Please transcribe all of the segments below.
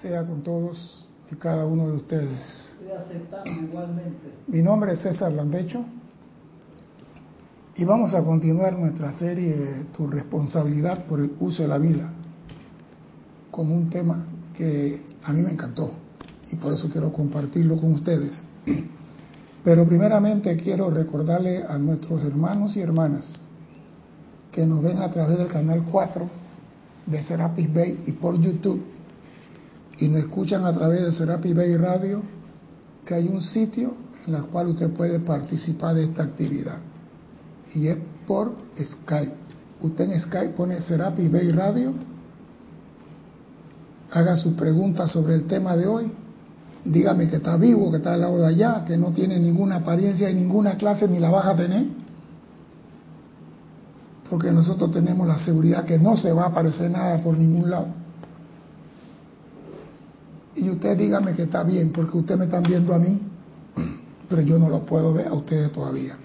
sea con todos y cada uno de ustedes. igualmente. Mi nombre es César Landecho y vamos a continuar nuestra serie Tu responsabilidad por el uso de la vida con un tema que a mí me encantó y por eso quiero compartirlo con ustedes. Pero primeramente quiero recordarle a nuestros hermanos y hermanas que nos ven a través del canal 4 de Serapis Bay y por YouTube y nos escuchan a través de Serapis Bay Radio, que hay un sitio en el cual usted puede participar de esta actividad. Y es por Skype. Usted en Skype pone Serapis Bay Radio, haga su pregunta sobre el tema de hoy, dígame que está vivo, que está al lado de allá, que no tiene ninguna apariencia y ninguna clase ni la vas a tener. Porque nosotros tenemos la seguridad que no se va a aparecer nada por ningún lado y usted dígame que está bien, porque usted me están viendo a mí, pero yo no lo puedo ver a ustedes todavía.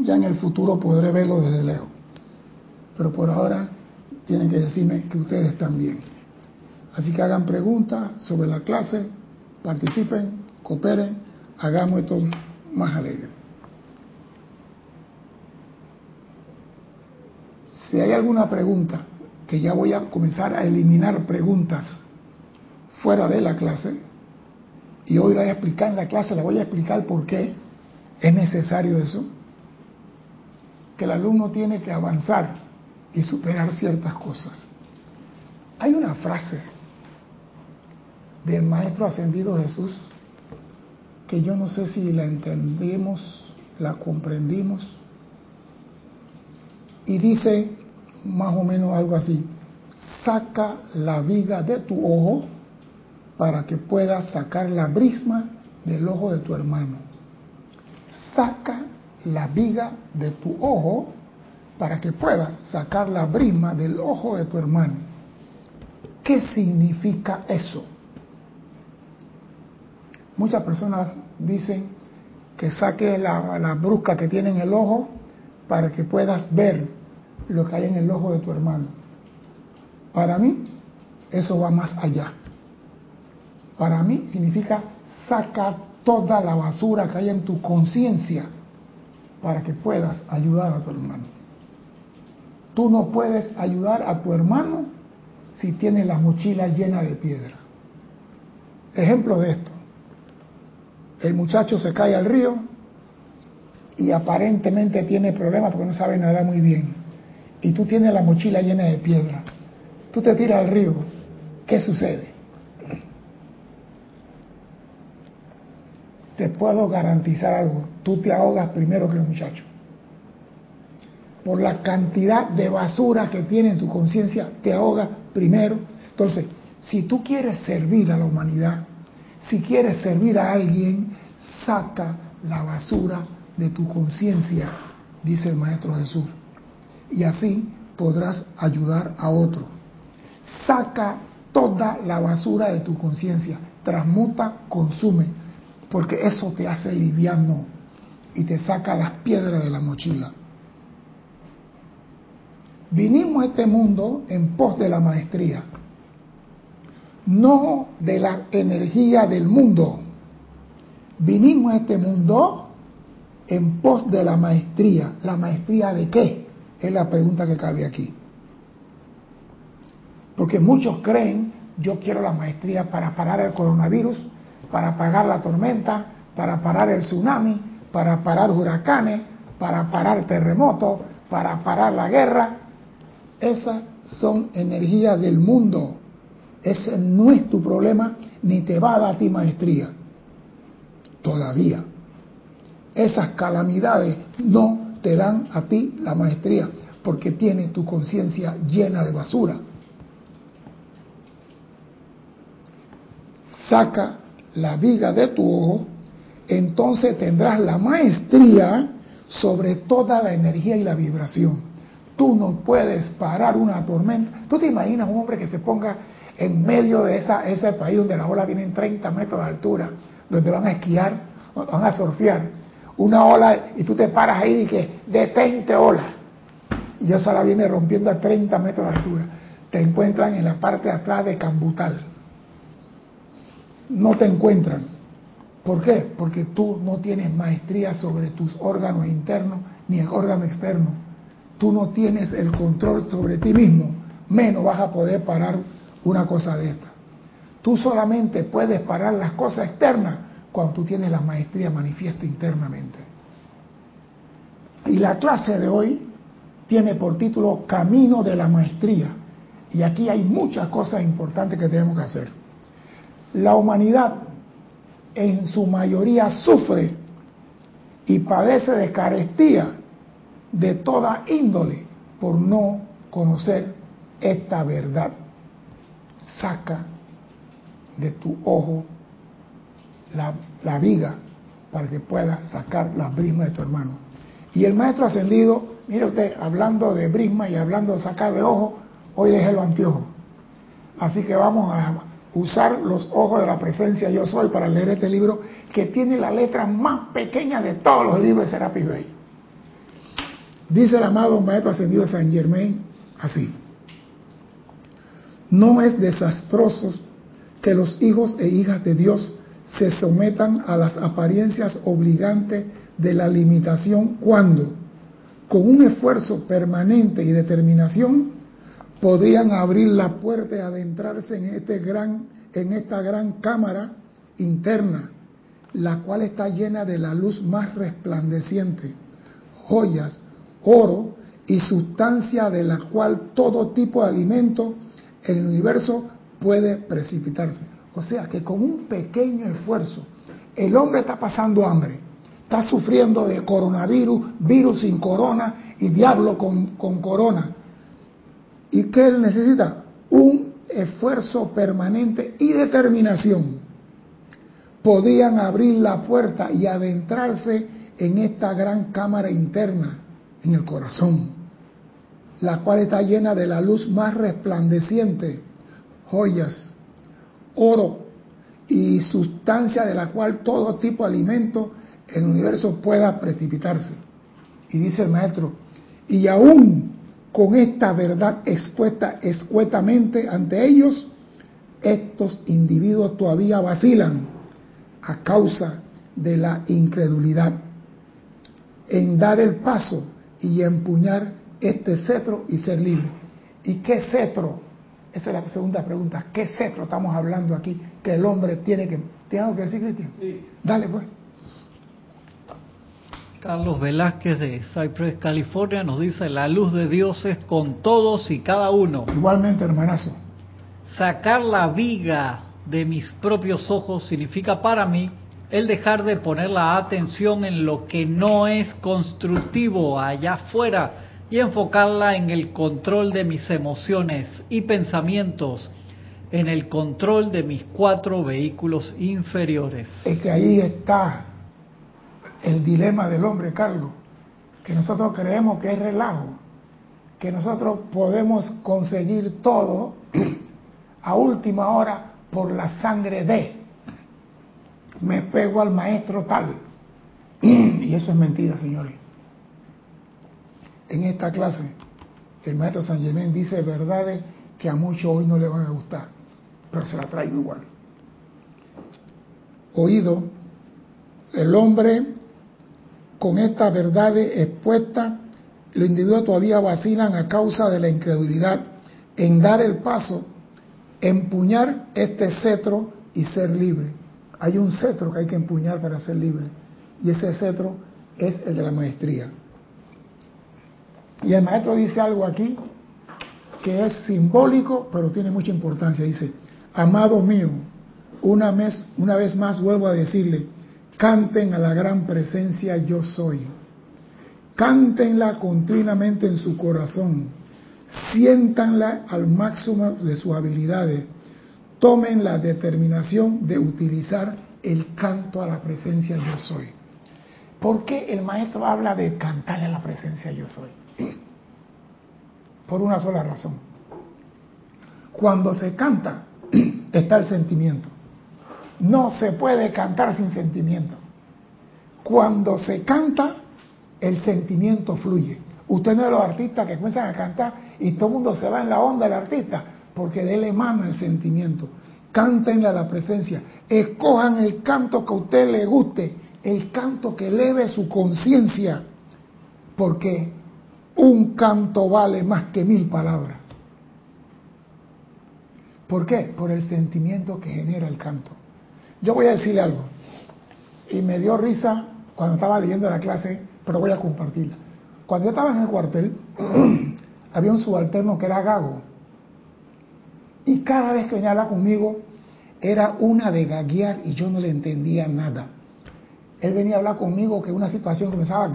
Ya en el futuro podré verlo desde lejos. Pero por ahora tienen que decirme que ustedes están bien. Así que hagan preguntas sobre la clase, participen, cooperen, hagamos esto más alegre. Si hay alguna pregunta, que ya voy a comenzar a eliminar preguntas fuera de la clase, y hoy la voy a explicar en la clase, le voy a explicar por qué es necesario eso, que el alumno tiene que avanzar y superar ciertas cosas. Hay una frase del Maestro Ascendido Jesús que yo no sé si la entendimos, la comprendimos, y dice más o menos algo así, saca la viga de tu ojo para que puedas sacar la brisma del ojo de tu hermano. Saca la viga de tu ojo para que puedas sacar la brisma del ojo de tu hermano. ¿Qué significa eso? Muchas personas dicen que saque la, la brusca que tiene en el ojo para que puedas ver lo que hay en el ojo de tu hermano. Para mí, eso va más allá para mí significa saca toda la basura que hay en tu conciencia para que puedas ayudar a tu hermano. Tú no puedes ayudar a tu hermano si tienes la mochila llena de piedra. Ejemplo de esto. El muchacho se cae al río y aparentemente tiene problemas porque no sabe nadar muy bien. Y tú tienes la mochila llena de piedra. Tú te tiras al río. ¿Qué sucede? Te puedo garantizar algo, tú te ahogas primero que el muchacho. Por la cantidad de basura que tiene en tu conciencia, te ahogas primero. Entonces, si tú quieres servir a la humanidad, si quieres servir a alguien, saca la basura de tu conciencia, dice el Maestro Jesús. Y así podrás ayudar a otro. Saca toda la basura de tu conciencia, transmuta, consume porque eso te hace liviano y te saca las piedras de la mochila. Vinimos a este mundo en pos de la maestría, no de la energía del mundo. Vinimos a este mundo en pos de la maestría. ¿La maestría de qué? Es la pregunta que cabe aquí. Porque muchos creen, yo quiero la maestría para parar el coronavirus, para apagar la tormenta, para parar el tsunami, para parar huracanes, para parar terremotos, para parar la guerra. Esas son energías del mundo. Ese no es tu problema, ni te va a dar a ti maestría. Todavía. Esas calamidades no te dan a ti la maestría, porque tienes tu conciencia llena de basura. Saca la viga de tu ojo, entonces tendrás la maestría sobre toda la energía y la vibración. Tú no puedes parar una tormenta. ¿Tú te imaginas un hombre que se ponga en medio de esa, ese país donde las olas tienen 30 metros de altura, donde van a esquiar, van a surfear, una ola y tú te paras ahí y que detente ola. Y esa la viene rompiendo a 30 metros de altura. te encuentran en la parte de atrás de Cambutal. No te encuentran. ¿Por qué? Porque tú no tienes maestría sobre tus órganos internos ni el órgano externo. Tú no tienes el control sobre ti mismo, menos vas a poder parar una cosa de esta. Tú solamente puedes parar las cosas externas cuando tú tienes la maestría manifiesta internamente. Y la clase de hoy tiene por título Camino de la Maestría. Y aquí hay muchas cosas importantes que tenemos que hacer. La humanidad en su mayoría sufre y padece de carestía de toda índole por no conocer esta verdad. Saca de tu ojo la, viga para que puedas sacar la brisma de tu hermano. Y el maestro ascendido, mire usted, hablando de brisma y hablando de sacar de ojo, hoy dejé los anteojos. Así que vamos a usar los ojos de la presencia yo soy para leer este libro que tiene la letra más pequeña de todos los libros de Serapis. Dice el amado Maestro Ascendido San Germain así. No es desastroso que los hijos e hijas de Dios se sometan a las apariencias obligantes de la limitación cuando, con un esfuerzo permanente y determinación, podrían abrir la puerta y adentrarse en, este gran, en esta gran cámara interna, la cual está llena de la luz más resplandeciente, joyas, oro y sustancia de la cual todo tipo de alimento en el universo puede precipitarse. O sea que con un pequeño esfuerzo, el hombre está pasando hambre, está sufriendo de coronavirus, virus sin corona y diablo con, con corona. ¿Y qué él necesita? Un esfuerzo permanente y determinación. Podrían abrir la puerta y adentrarse en esta gran cámara interna, en el corazón, la cual está llena de la luz más resplandeciente, joyas, oro y sustancia de la cual todo tipo de alimento en el universo pueda precipitarse. Y dice el maestro, y aún con esta verdad expuesta escuetamente ante ellos, estos individuos todavía vacilan a causa de la incredulidad en dar el paso y empuñar este cetro y ser libre. ¿Y qué cetro? Esa es la segunda pregunta. ¿Qué cetro estamos hablando aquí que el hombre tiene que... ¿Tiene algo que decir, Cristian? Sí. Dale, pues. Carlos Velázquez de Cypress, California, nos dice, la luz de Dios es con todos y cada uno. Igualmente, hermanazo. Sacar la viga de mis propios ojos significa para mí el dejar de poner la atención en lo que no es constructivo allá afuera y enfocarla en el control de mis emociones y pensamientos, en el control de mis cuatro vehículos inferiores. Es que ahí está el dilema del hombre, Carlos, que nosotros creemos que es relajo, que nosotros podemos conseguir todo a última hora por la sangre de. Me pego al maestro tal. Y eso es mentira, señores. En esta clase, el maestro San Germán dice verdades que a muchos hoy no le van a gustar, pero se la traigo igual. Oído, el hombre con estas verdades expuestas, los individuos todavía vacilan a causa de la incredulidad en dar el paso, empuñar este cetro y ser libre. Hay un cetro que hay que empuñar para ser libre, y ese cetro es el de la maestría. Y el maestro dice algo aquí que es simbólico, pero tiene mucha importancia. Dice, amado mío, una vez, una vez más vuelvo a decirle, Canten a la gran presencia yo soy. Cántenla continuamente en su corazón. Siéntanla al máximo de sus habilidades. Tomen la determinación de utilizar el canto a la presencia yo soy. ¿Por qué el maestro habla de cantarle a la presencia yo soy? Por una sola razón. Cuando se canta está el sentimiento. No se puede cantar sin sentimiento. Cuando se canta, el sentimiento fluye. Usted no es los artistas que comienzan a cantar y todo el mundo se va en la onda del artista. porque de él emana el sentimiento. Cántenle a la presencia. Escojan el canto que a usted le guste, el canto que eleve su conciencia, porque un canto vale más que mil palabras. ¿Por qué? Por el sentimiento que genera el canto. Yo voy a decirle algo, y me dio risa cuando estaba leyendo la clase, pero voy a compartirla. Cuando yo estaba en el cuartel, había un subalterno que era gago. Y cada vez que venía conmigo, era una de gaguear y yo no le entendía nada. Él venía a hablar conmigo que una situación comenzaba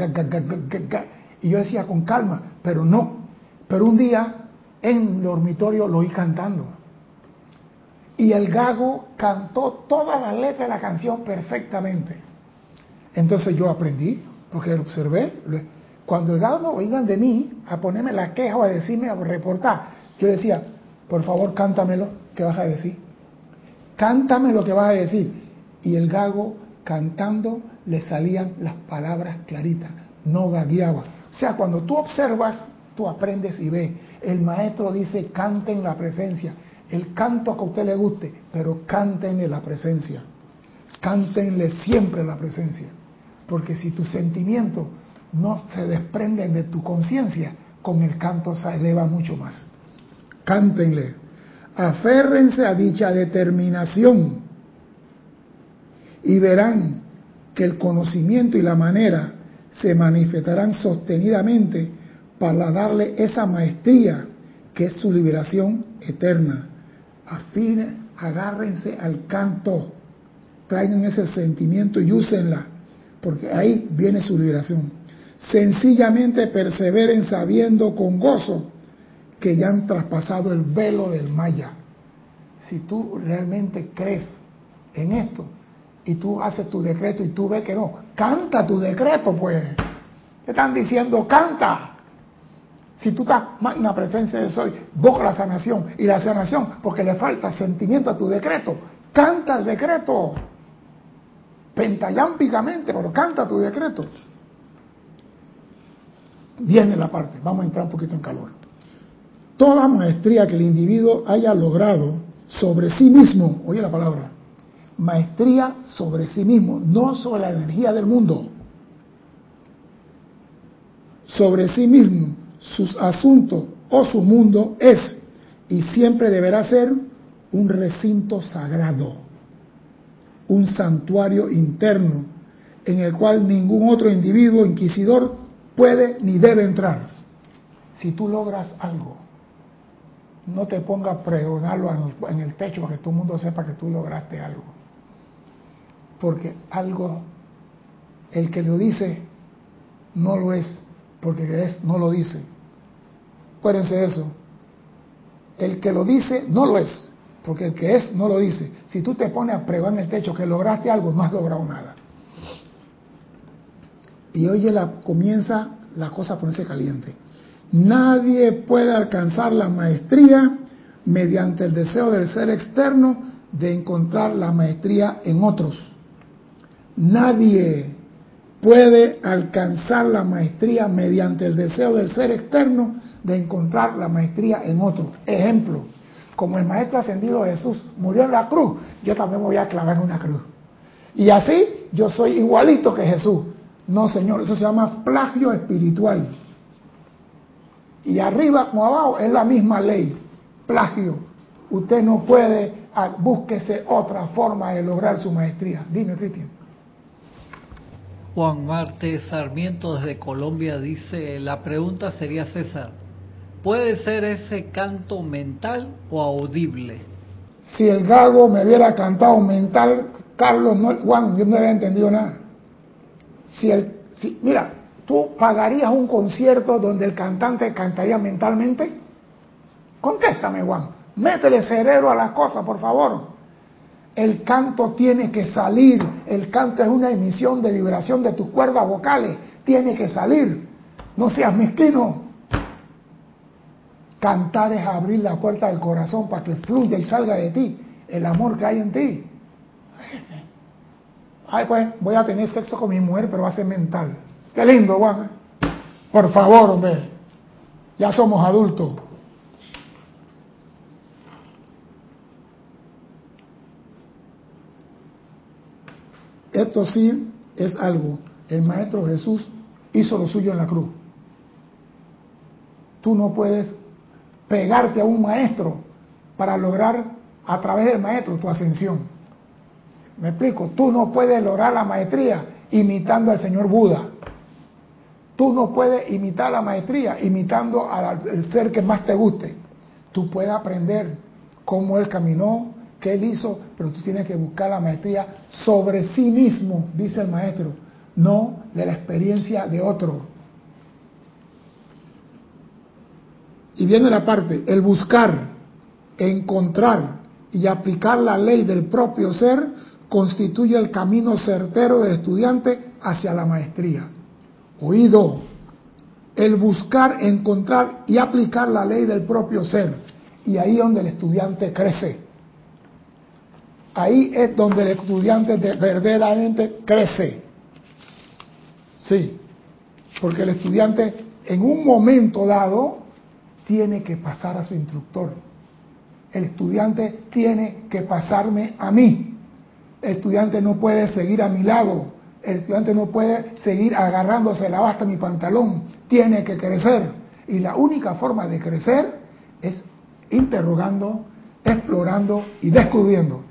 y yo decía con calma, pero no. Pero un día en el dormitorio lo oí cantando. Y el gago cantó toda la letra de la canción perfectamente. Entonces yo aprendí, porque lo observé. Cuando el gago oigan de mí a ponerme la queja o a decirme, a reportar, yo decía, por favor, cántamelo, ¿qué vas a decir? Cántame lo que vas a decir. Y el gago cantando le salían las palabras claritas, no gagueaba. O sea, cuando tú observas, tú aprendes y ves. El maestro dice, canten la presencia el canto que a usted le guste, pero cántenle la presencia. Cántenle siempre la presencia. Porque si tus sentimientos no se desprenden de tu conciencia, con el canto se eleva mucho más. Cántenle. Aférrense a dicha determinación y verán que el conocimiento y la manera se manifestarán sostenidamente para darle esa maestría que es su liberación eterna afine, agárrense al canto, traigan ese sentimiento y úsenla, porque ahí viene su liberación. Sencillamente perseveren sabiendo con gozo que ya han traspasado el velo del Maya. Si tú realmente crees en esto y tú haces tu decreto y tú ves que no, canta tu decreto pues. Te están diciendo, canta. Si tú estás más en la presencia de soy, busca la sanación. Y la sanación, porque le falta sentimiento a tu decreto. Canta el decreto. Pentayámpicamente, pero canta tu decreto. Viene la parte, vamos a entrar un poquito en calor. Toda maestría que el individuo haya logrado sobre sí mismo, oye la palabra, maestría sobre sí mismo, no sobre la energía del mundo, sobre sí mismo, sus asuntos o su mundo es y siempre deberá ser un recinto sagrado, un santuario interno en el cual ningún otro individuo inquisidor puede ni debe entrar. Si tú logras algo, no te pongas a pregonarlo en el techo para que todo el mundo sepa que tú lograste algo. Porque algo, el que lo dice, no lo es porque no lo dice. Acuérdense eso. El que lo dice no lo es, porque el que es no lo dice. Si tú te pones a prueba en el techo que lograste algo, no has logrado nada. Y oye, la, comienza la cosa a ponerse caliente. Nadie puede alcanzar la maestría mediante el deseo del ser externo de encontrar la maestría en otros. Nadie puede alcanzar la maestría mediante el deseo del ser externo de encontrar la maestría en otro. Ejemplo, como el Maestro Ascendido Jesús murió en la cruz, yo también voy a clavar en una cruz. Y así yo soy igualito que Jesús. No, Señor, eso se llama plagio espiritual. Y arriba como abajo es la misma ley, plagio. Usted no puede, ah, búsquese otra forma de lograr su maestría. Dime, Cristian. Juan Marte Sarmiento desde Colombia dice, la pregunta sería César, ¿puede ser ese canto mental o audible? Si el gago me hubiera cantado mental, Carlos, no, Juan, yo no había entendido nada. Si el, si, mira, ¿tú pagarías un concierto donde el cantante cantaría mentalmente? Contéstame, Juan. Métele cerebro a las cosas, por favor. El canto tiene que salir. El canto es una emisión de vibración de tus cuerdas vocales. Tiene que salir. No seas mezquino. Cantar es abrir la puerta del corazón para que fluya y salga de ti el amor que hay en ti. Ay, pues voy a tener sexo con mi mujer, pero va a ser mental. Qué lindo, Juan. Por favor, hombre. Ya somos adultos. Esto sí es algo. El Maestro Jesús hizo lo suyo en la cruz. Tú no puedes pegarte a un maestro para lograr a través del maestro tu ascensión. Me explico, tú no puedes lograr la maestría imitando al señor Buda. Tú no puedes imitar la maestría imitando al ser que más te guste. Tú puedes aprender cómo él caminó, qué él hizo, pero tú tienes que buscar la maestría sobre sí mismo, dice el maestro, no de la experiencia de otro. Y viene la parte, el buscar, encontrar y aplicar la ley del propio ser constituye el camino certero del estudiante hacia la maestría. Oído, el buscar, encontrar y aplicar la ley del propio ser. Y ahí es donde el estudiante crece. Ahí es donde el estudiante verdaderamente crece. Sí, porque el estudiante en un momento dado tiene que pasar a su instructor. El estudiante tiene que pasarme a mí. El estudiante no puede seguir a mi lado. El estudiante no puede seguir agarrándose la basta mi pantalón. Tiene que crecer. Y la única forma de crecer es interrogando, explorando y descubriendo.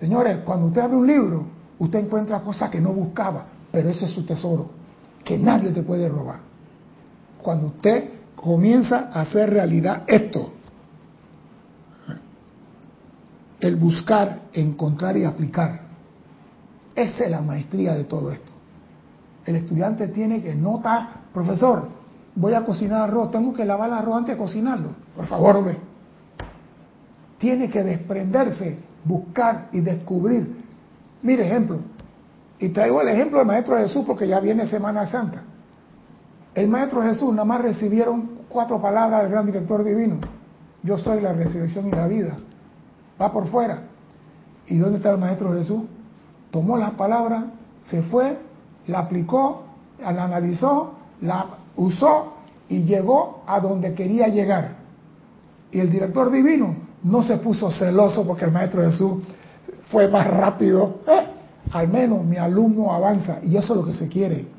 Señores, cuando usted abre un libro, usted encuentra cosas que no buscaba, pero ese es su tesoro, que nadie te puede robar cuando usted comienza a hacer realidad esto. El buscar, encontrar y aplicar. Esa es la maestría de todo esto. El estudiante tiene que notar, profesor, voy a cocinar arroz, tengo que lavar el arroz antes de cocinarlo. Por favor, ve. Tiene que desprenderse, buscar y descubrir. Mire ejemplo. Y traigo el ejemplo del Maestro Jesús porque ya viene Semana Santa. El Maestro Jesús nada más recibieron cuatro palabras del gran director divino. Yo soy la resurrección y la vida. Va por fuera. ¿Y dónde está el Maestro Jesús? Tomó las palabras, se fue, la aplicó, la analizó, la usó y llegó a donde quería llegar. Y el director divino no se puso celoso porque el Maestro Jesús fue más rápido. Eh, al menos mi alumno avanza y eso es lo que se quiere.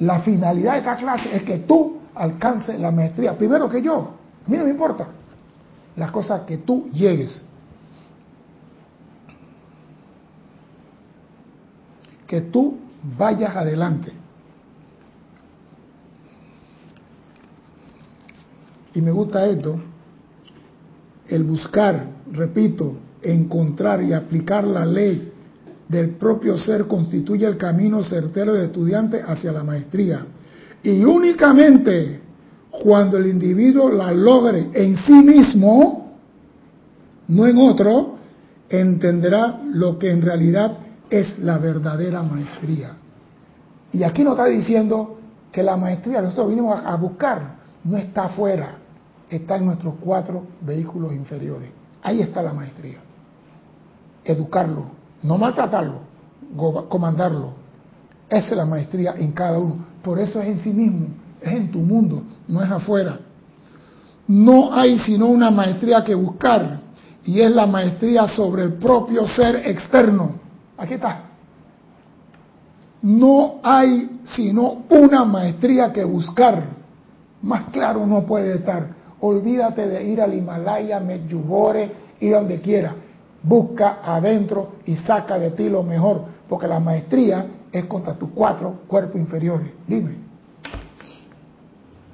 La finalidad de esta clase es que tú alcances la maestría, primero que yo. A mí no me importa. Las cosas que tú llegues. Que tú vayas adelante. Y me gusta esto, el buscar, repito, encontrar y aplicar la ley del propio ser constituye el camino certero del estudiante hacia la maestría. Y únicamente cuando el individuo la logre en sí mismo, no en otro, entenderá lo que en realidad es la verdadera maestría. Y aquí nos está diciendo que la maestría que nosotros vinimos a buscar no está afuera, está en nuestros cuatro vehículos inferiores. Ahí está la maestría. Educarlo, no maltratarlo, comandarlo. Esa es la maestría en cada uno. Por eso es en sí mismo, es en tu mundo, no es afuera. No hay sino una maestría que buscar y es la maestría sobre el propio ser externo. Aquí está. No hay sino una maestría que buscar. Más claro no puede estar. Olvídate de ir al Himalaya, Medjugorje, ir donde quiera busca adentro y saca de ti lo mejor, porque la maestría es contra tus cuatro cuerpos inferiores. Dime.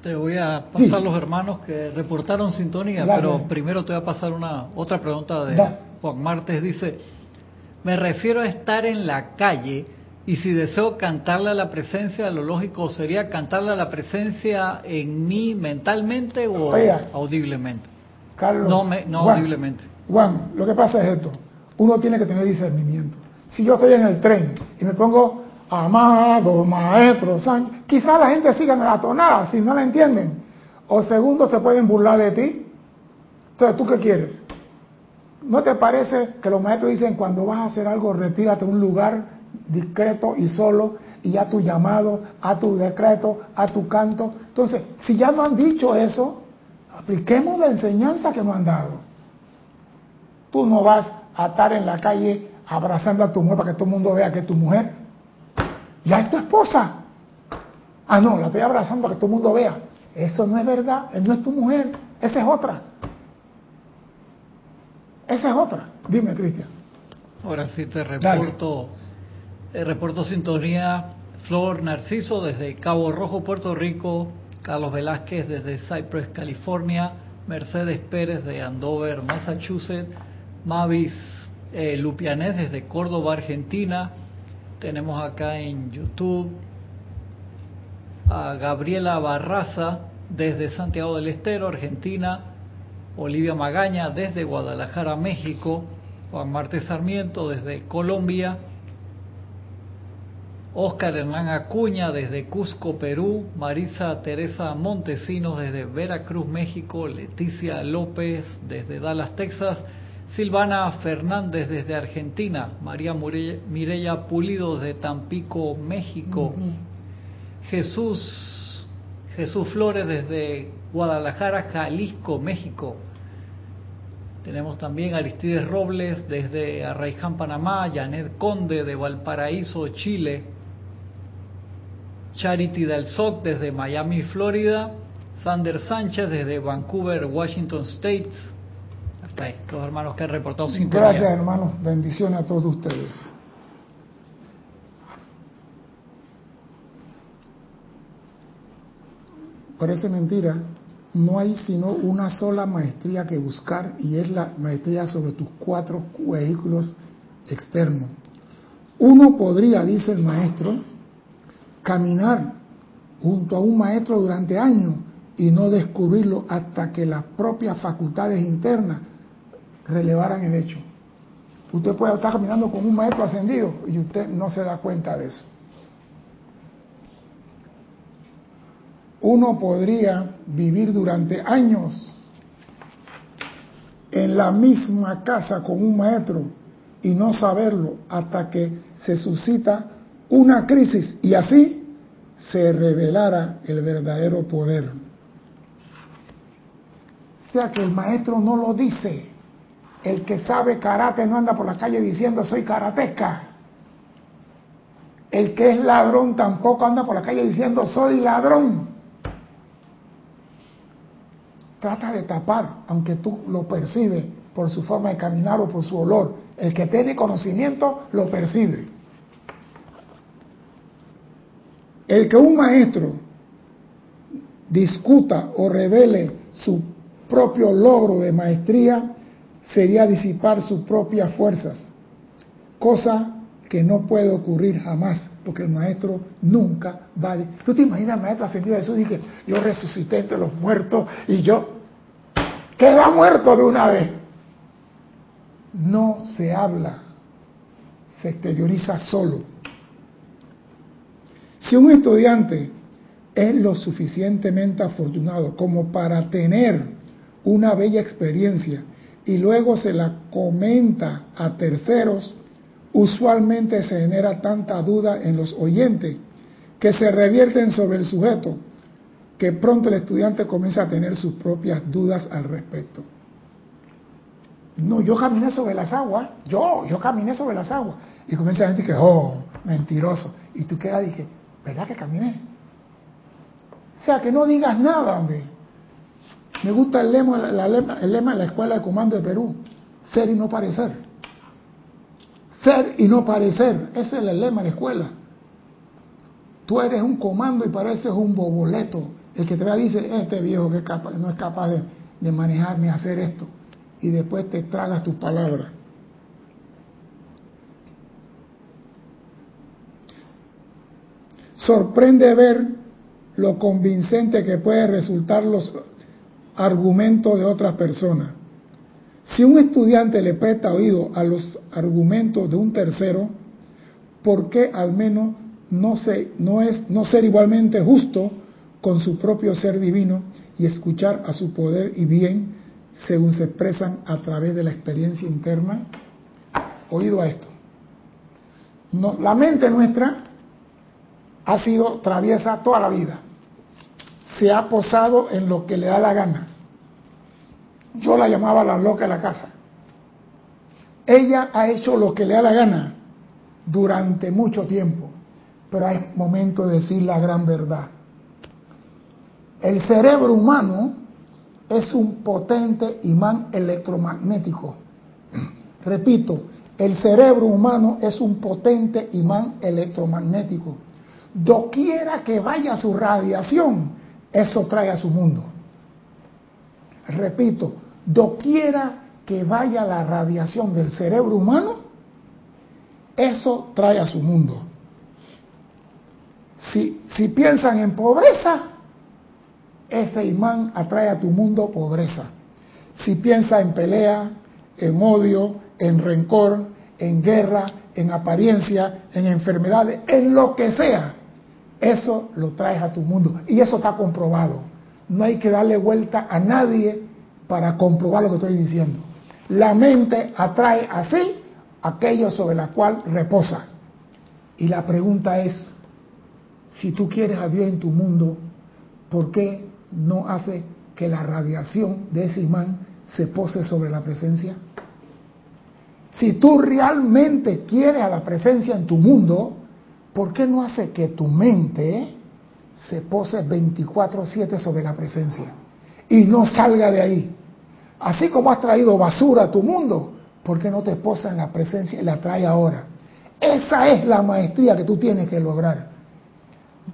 Te voy a pasar los hermanos que reportaron sintonía, pero primero te voy a pasar una otra pregunta de Juan Martes. Dice, me refiero a estar en la calle y si deseo cantarle a la presencia, lo lógico sería cantarle a la presencia en mí mentalmente o audiblemente. Carlos, no, no audiblemente. Juan, lo que pasa es esto. Uno tiene que tener discernimiento. Si yo estoy en el tren y me pongo amado, maestro, san, quizás la gente siga en la tonada si no la entienden. O segundo, se pueden burlar de ti. Entonces, ¿tú qué quieres? ¿No te parece que los maestros dicen cuando vas a hacer algo, retírate a un lugar discreto y solo y a tu llamado, a tu decreto, a tu canto? Entonces, si ya no han dicho eso, apliquemos la enseñanza que nos han dado. Tú no vas a estar en la calle abrazando a tu mujer para que todo el mundo vea que es tu mujer. Ya es tu esposa. Ah, no, la estoy abrazando para que todo el mundo vea. Eso no es verdad, no es tu mujer, esa es otra. Esa es otra. Dime, Cristian. Ahora sí te reporto, eh, reporto sintonía Flor Narciso desde Cabo Rojo, Puerto Rico, Carlos Velázquez desde Cypress, California, Mercedes Pérez de Andover, Massachusetts, Mavis eh, Lupianés desde Córdoba, Argentina. Tenemos acá en YouTube a Gabriela Barraza desde Santiago del Estero, Argentina, Olivia Magaña desde Guadalajara, México, Juan Marte Sarmiento desde Colombia, Oscar Hernán Acuña desde Cusco, Perú, Marisa Teresa Montesinos desde Veracruz, México, Leticia López desde Dallas, Texas, Silvana Fernández desde Argentina, María Mireya Pulido desde Tampico, México, Jesús, Jesús Flores desde Guadalajara, Jalisco, México. Tenemos también Aristides Robles desde Arraiján, Panamá, Janet Conde de Valparaíso, Chile, Charity del SOC desde Miami, Florida, Sander Sánchez desde Vancouver, Washington State. Hasta ahí, los hermanos que han reportado sintonía. Gracias, hermanos. Bendiciones a todos ustedes. Parece mentira, no hay sino una sola maestría que buscar y es la maestría sobre tus cuatro vehículos externos. Uno podría, dice el maestro, caminar junto a un maestro durante años y no descubrirlo hasta que las propias facultades internas relevaran el hecho. Usted puede estar caminando con un maestro ascendido y usted no se da cuenta de eso. uno podría vivir durante años en la misma casa con un maestro y no saberlo hasta que se suscita una crisis y así se revelara el verdadero poder. O sea que el maestro no lo dice. El que sabe karate no anda por la calle diciendo soy karateca. El que es ladrón tampoco anda por la calle diciendo soy ladrón trata de tapar, aunque tú lo percibes por su forma de caminar o por su olor. El que tiene conocimiento lo percibe. El que un maestro discuta o revele su propio logro de maestría sería disipar sus propias fuerzas, cosa que no puede ocurrir jamás, porque el maestro nunca va a... ¿Tú te imaginas maestro ascendido de Jesús y que yo resucité entre los muertos y yo queda muerto de una vez? No se habla, se exterioriza solo. Si un estudiante es lo suficientemente afortunado como para tener una bella experiencia y luego se la comenta a terceros, usualmente se genera tanta duda en los oyentes que se revierten sobre el sujeto que pronto el estudiante comienza a tener sus propias dudas al respecto. No, yo caminé sobre las aguas, yo, yo caminé sobre las aguas. Y comienza la gente que, oh, mentiroso. Y tú quedas y que, ¿verdad que caminé? O sea, que no digas nada, hombre. Me gusta el lema, el lema de la Escuela de Comando de Perú, ser y no parecer. Ser y no parecer, ese es el lema de la escuela. Tú eres un comando y pareces un boboleto. El que te vea dice, este viejo que no es capaz de, de manejar ni hacer esto. Y después te tragas tus palabras. Sorprende ver lo convincente que pueden resultar los argumentos de otras personas. Si un estudiante le presta oído a los argumentos de un tercero, ¿por qué al menos no, es, no ser igualmente justo con su propio ser divino y escuchar a su poder y bien según se expresan a través de la experiencia interna? Oído a esto. La mente nuestra ha sido traviesa toda la vida. Se ha posado en lo que le da la gana yo la llamaba la loca de la casa. ella ha hecho lo que le da la gana durante mucho tiempo, pero es momento de decir la gran verdad. El cerebro humano es un potente imán electromagnético. Repito, el cerebro humano es un potente imán electromagnético. Doquiera que vaya su radiación, eso trae a su mundo. Repito, doquiera que vaya la radiación del cerebro humano, eso trae a su mundo. Si, si piensan en pobreza, ese imán atrae a tu mundo pobreza. Si piensa en pelea, en odio, en rencor, en guerra, en apariencia, en enfermedades, en lo que sea, eso lo traes a tu mundo. Y eso está comprobado. No hay que darle vuelta a nadie para comprobar lo que estoy diciendo. La mente atrae así aquello sobre la cual reposa. Y la pregunta es, si tú quieres a Dios en tu mundo, ¿por qué no hace que la radiación de ese imán se pose sobre la presencia? Si tú realmente quieres a la presencia en tu mundo, ¿por qué no hace que tu mente se pose 24/7 sobre la presencia y no salga de ahí? Así como has traído basura a tu mundo, ¿por qué no te posa en la presencia y la trae ahora? Esa es la maestría que tú tienes que lograr.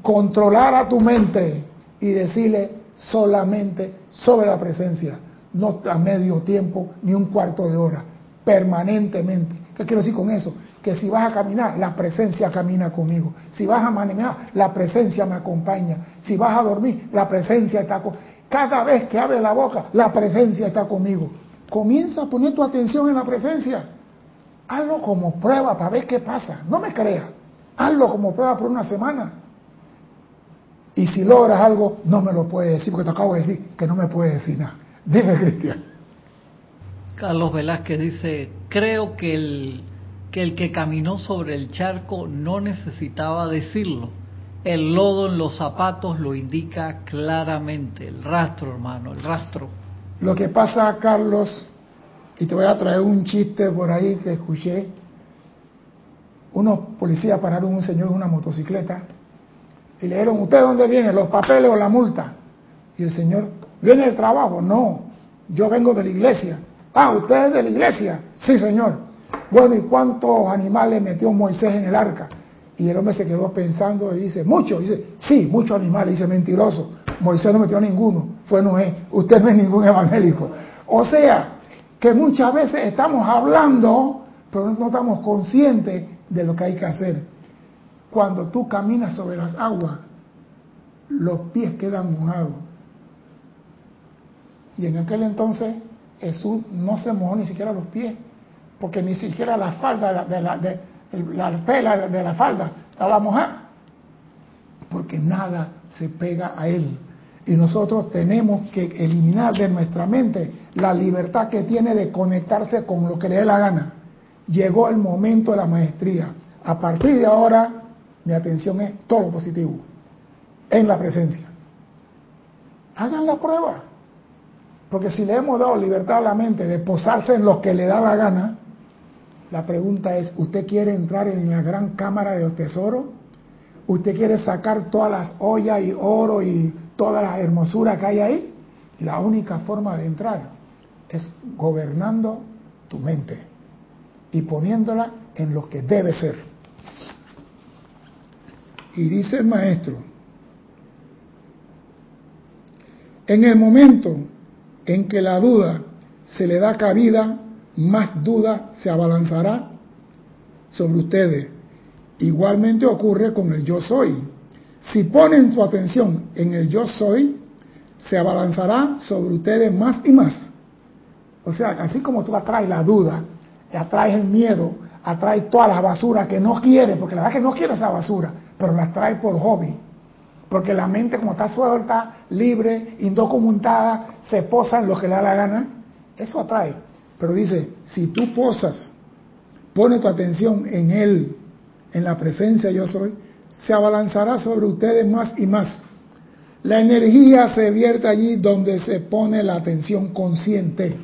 Controlar a tu mente y decirle, solamente sobre la presencia, no a medio tiempo ni un cuarto de hora, permanentemente. ¿Qué quiero decir con eso? Que si vas a caminar, la presencia camina conmigo. Si vas a manejar, la presencia me acompaña. Si vas a dormir, la presencia está conmigo. Cada vez que abre la boca, la presencia está conmigo. Comienza a poner tu atención en la presencia. Hazlo como prueba para ver qué pasa. No me creas. Hazlo como prueba por una semana. Y si logras algo, no me lo puedes decir, porque te acabo de decir que no me puedes decir nada. Dime, Cristian. Carlos Velázquez dice, creo que el, el que caminó sobre el charco no necesitaba decirlo. El lodo en los zapatos lo indica claramente, el rastro, hermano, el rastro. Lo que pasa, Carlos, y te voy a traer un chiste por ahí que escuché, unos policías pararon un señor en una motocicleta y le dijeron, ¿usted dónde viene? ¿Los papeles o la multa? Y el señor, ¿viene del trabajo? No, yo vengo de la iglesia. Ah, ¿usted es de la iglesia? Sí, señor. Bueno, ¿y cuántos animales metió Moisés en el arca? Y el hombre se quedó pensando y dice, muchos. Dice, sí, muchos animales. Dice, mentiroso. Moisés no metió ninguno. Fue Noé. Usted no es ningún evangélico. O sea, que muchas veces estamos hablando, pero no estamos conscientes de lo que hay que hacer cuando tú caminas sobre las aguas, los pies quedan mojados. Y en aquel entonces Jesús no se mojó ni siquiera los pies, porque ni siquiera la falda de la, de, la tela de la falda estaba mojada, porque nada se pega a él. Y nosotros tenemos que eliminar de nuestra mente la libertad que tiene de conectarse con lo que le dé la gana. Llegó el momento de la maestría. A partir de ahora mi atención es todo positivo, en la presencia. Hagan la prueba. Porque si le hemos dado libertad a la mente de posarse en lo que le da la gana, la pregunta es, ¿usted quiere entrar en la gran cámara del tesoro? ¿Usted quiere sacar todas las ollas y oro y toda la hermosura que hay ahí? La única forma de entrar es gobernando tu mente y poniéndola en lo que debe ser. Y dice el maestro, en el momento en que la duda se le da cabida, más duda se abalanzará sobre ustedes. Igualmente ocurre con el yo soy. Si ponen su atención en el yo soy, se abalanzará sobre ustedes más y más. O sea, así como tú atraes la duda, atraes el miedo, atraes toda la basura que no quiere, porque la verdad es que no quiere esa basura, pero las trae por hobby. Porque la mente como está suelta, libre, indocumentada, se posa en lo que le da la gana, eso atrae. Pero dice, si tú posas, pones tu atención en Él, en la presencia yo soy, se abalanzará sobre ustedes más y más. La energía se vierte allí donde se pone la atención consciente.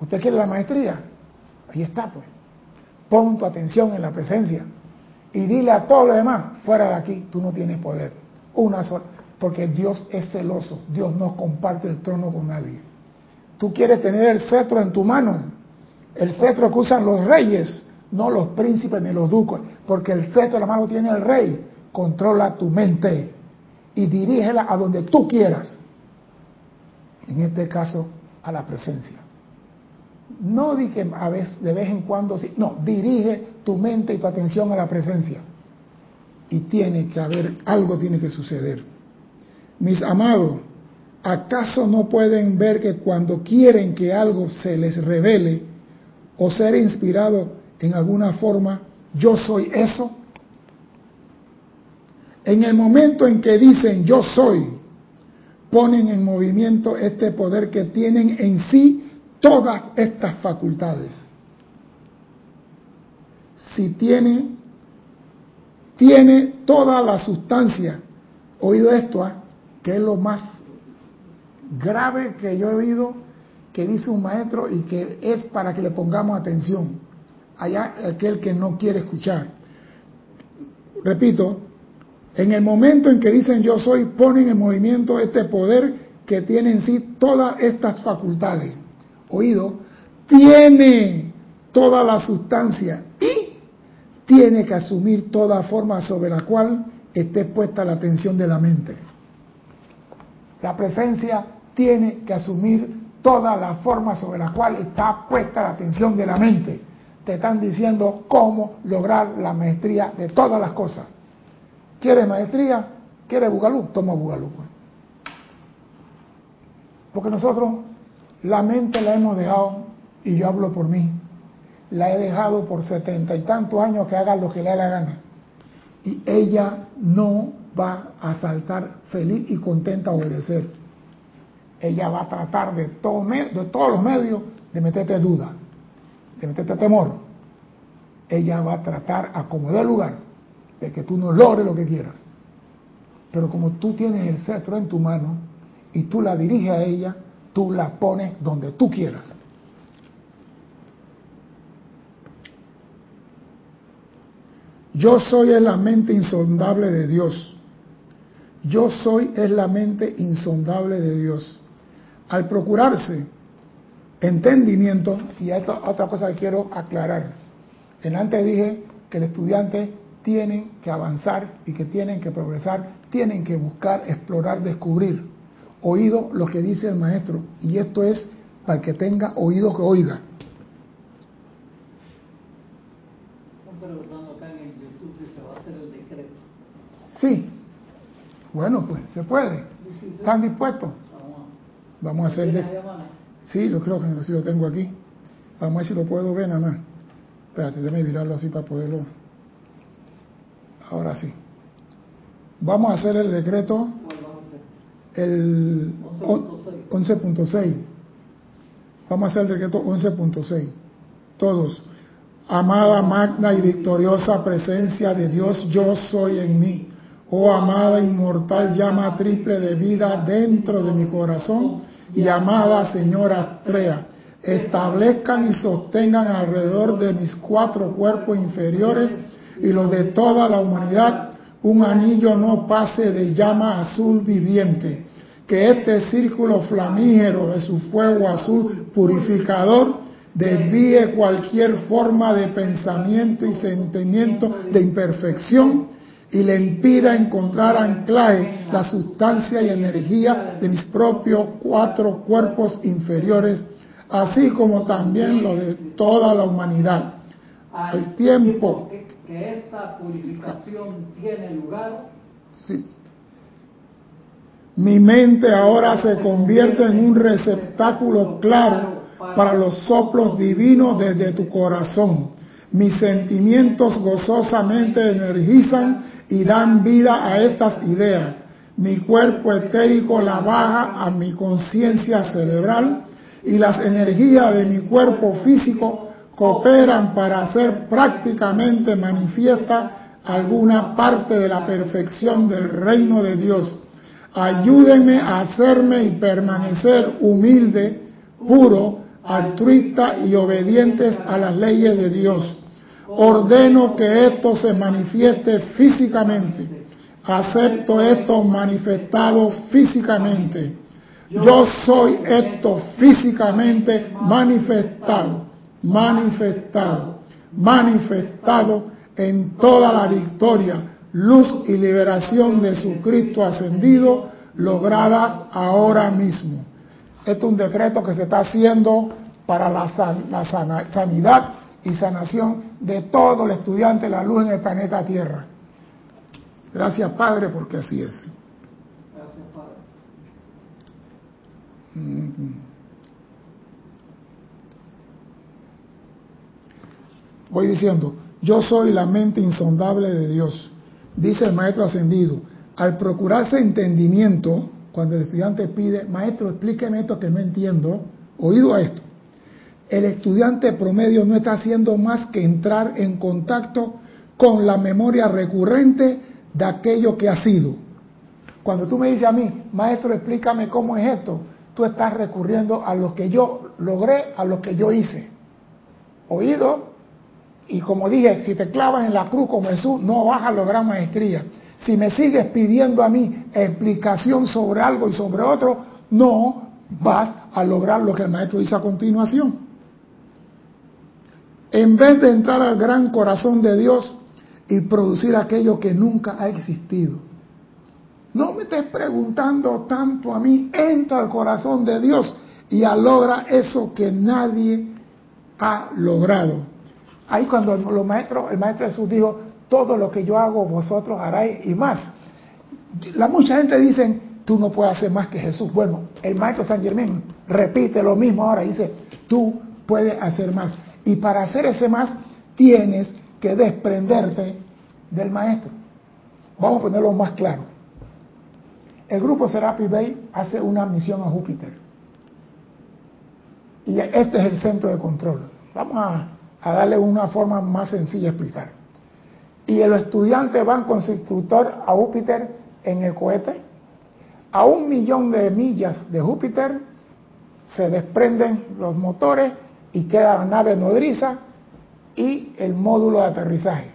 ¿Usted quiere la maestría? Ahí está, pues. Pon tu atención en la presencia y dile a todos los demás, fuera de aquí, tú no tienes poder. Una sola, porque Dios es celoso, Dios no comparte el trono con nadie. Tú quieres tener el cetro en tu mano, el cetro que usan los reyes, no los príncipes ni los duques, porque el cetro de la mano tiene el rey. Controla tu mente y dirígela a donde tú quieras. En este caso, a la presencia. No di que a veces, de vez en cuando no, dirige tu mente y tu atención a la presencia. Y tiene que haber, algo tiene que suceder. Mis amados, ¿acaso no pueden ver que cuando quieren que algo se les revele o ser inspirado en alguna forma, yo soy eso? En el momento en que dicen yo soy, ponen en movimiento este poder que tienen en sí todas estas facultades. Si tiene, tiene toda la sustancia, oído esto, ¿ah? que es lo más grave que yo he oído que dice un maestro y que es para que le pongamos atención. Allá aquel que no quiere escuchar. Repito, en el momento en que dicen yo soy, ponen en movimiento este poder que tiene en sí todas estas facultades oído, tiene toda la sustancia y tiene que asumir toda forma sobre la cual esté puesta la atención de la mente. La presencia tiene que asumir toda la forma sobre la cual está puesta la atención de la mente. Te están diciendo cómo lograr la maestría de todas las cosas. ¿Quieres maestría? ¿Quieres bugalú? Toma bugalú. Pues. Porque nosotros la mente la hemos dejado, y yo hablo por mí, la he dejado por setenta y tantos años que haga lo que le dé la gana. Y ella no va a saltar feliz y contenta a obedecer. Ella va a tratar de, todo, de todos los medios de meterte duda, de meterte temor. Ella va a tratar a como lugar de que tú no logres lo que quieras. Pero como tú tienes el cetro en tu mano y tú la diriges a ella, tú la pones donde tú quieras. Yo soy es la mente insondable de Dios. Yo soy es la mente insondable de Dios. Al procurarse entendimiento, y esto otra cosa que quiero aclarar. En antes dije que el estudiante tiene que avanzar y que tienen que progresar, tienen que buscar, explorar, descubrir oído lo que dice el maestro. Y esto es para que tenga oído que oiga. Sí. Bueno, pues se puede. ¿Están dispuestos? Vamos a hacerle. Sí, yo creo que sí lo tengo aquí. Vamos a ver si lo puedo ver nada más. Espérate, déjame mirarlo así para poderlo. Ahora sí. Vamos a hacer el decreto el 11.6. Vamos a hacer el decreto 11.6. Todos. Amada, magna y victoriosa presencia de Dios, yo soy en mí. Oh amada inmortal llama triple de vida dentro de mi corazón y amada señora Trea, establezcan y sostengan alrededor de mis cuatro cuerpos inferiores y los de toda la humanidad un anillo no pase de llama azul viviente que este círculo flamígero de su fuego azul purificador desvíe cualquier forma de pensamiento y sentimiento de imperfección y le impida encontrar anclaje la sustancia y energía de mis propios cuatro cuerpos inferiores, así como también lo de toda la humanidad. Al tiempo que esta purificación tiene lugar, sí, mi mente ahora se convierte en un receptáculo claro para los soplos divinos desde tu corazón. Mis sentimientos gozosamente energizan y dan vida a estas ideas. Mi cuerpo etérico la baja a mi conciencia cerebral y las energías de mi cuerpo físico cooperan para hacer prácticamente manifiesta alguna parte de la perfección del reino de Dios ayúdenme a hacerme y permanecer humilde, puro, altruistas y obedientes a las leyes de Dios. Ordeno que esto se manifieste físicamente. Acepto esto manifestado físicamente. Yo soy esto físicamente manifestado, manifestado, manifestado en toda la victoria, luz y liberación de su Cristo ascendido logradas ahora mismo. Este es un decreto que se está haciendo para la, sanidad y sanación de todo el estudiante de la luz en el planeta Tierra. Gracias Padre porque así es. Gracias Padre. Mm-hmm. Voy diciendo, yo soy la mente insondable de Dios, dice el maestro ascendido. Al procurarse entendimiento, cuando el estudiante pide, maestro, explíqueme esto que no entiendo, oído a esto. El estudiante promedio no está haciendo más que entrar en contacto con la memoria recurrente de aquello que ha sido. Cuando tú me dices a mí, maestro, explícame cómo es esto, tú estás recurriendo a lo que yo logré, a lo que yo hice. Oído, y como dije, si te clavas en la cruz como Jesús, no vas a lograr maestría. Si me sigues pidiendo a mí explicación sobre algo y sobre otro, no vas a lograr lo que el maestro dice a continuación. En vez de entrar al gran corazón de Dios y producir aquello que nunca ha existido. No me estés preguntando tanto a mí, entra al corazón de Dios y logra eso que nadie ha logrado. Ahí cuando el maestro Jesús dijo, todo lo que yo hago vosotros haráis y más. La mucha gente dice, tú no puedes hacer más que Jesús. Bueno, el maestro San Germán repite lo mismo ahora, dice, tú puedes hacer más. Y para hacer ese más, tienes que desprenderte del maestro. Vamos a ponerlo más claro. El grupo Serapi Bay hace una misión a Júpiter. Y este es el centro de control. Vamos a a darle una forma más sencilla de explicar. Y los estudiantes van con su instructor a Júpiter en el cohete. A un millón de millas de Júpiter se desprenden los motores y queda la nave nodriza y el módulo de aterrizaje.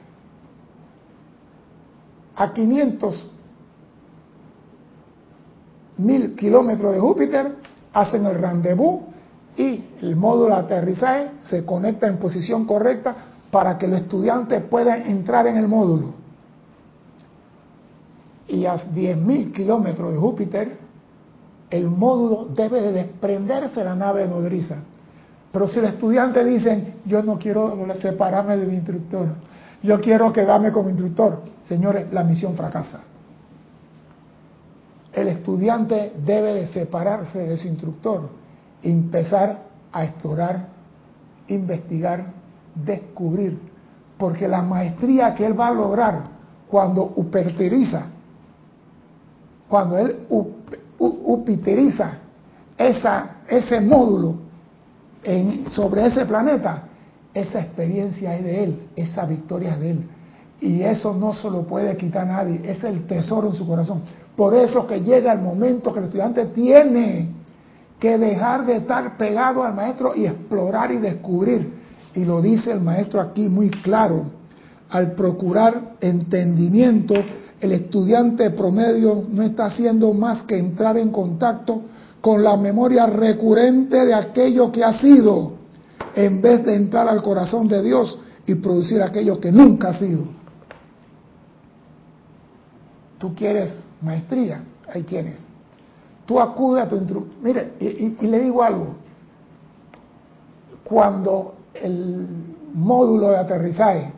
A 500 mil kilómetros de Júpiter hacen el rendezvous y el módulo de aterrizaje se conecta en posición correcta para que el estudiante pueda entrar en el módulo. Y a 10.000 kilómetros de Júpiter, el módulo debe de desprenderse de la nave nodriza. Pero si el estudiante dice, yo no quiero separarme de mi instructor, yo quiero quedarme como instructor, señores, la misión fracasa. El estudiante debe de separarse de su instructor empezar a explorar, investigar, descubrir, porque la maestría que él va a lograr cuando uperteriza, cuando él upiteriza ese módulo en, sobre ese planeta, esa experiencia es de él, esa victoria es de él. Y eso no se lo puede quitar nadie, es el tesoro en su corazón. Por eso que llega el momento que el estudiante tiene que dejar de estar pegado al maestro y explorar y descubrir. Y lo dice el maestro aquí muy claro. Al procurar entendimiento, el estudiante promedio no está haciendo más que entrar en contacto con la memoria recurrente de aquello que ha sido, en vez de entrar al corazón de Dios y producir aquello que nunca ha sido. ¿Tú quieres maestría? Ahí tienes. Tú acudes a tu instructor. Mire, y, le digo algo. Cuando el módulo de aterrizaje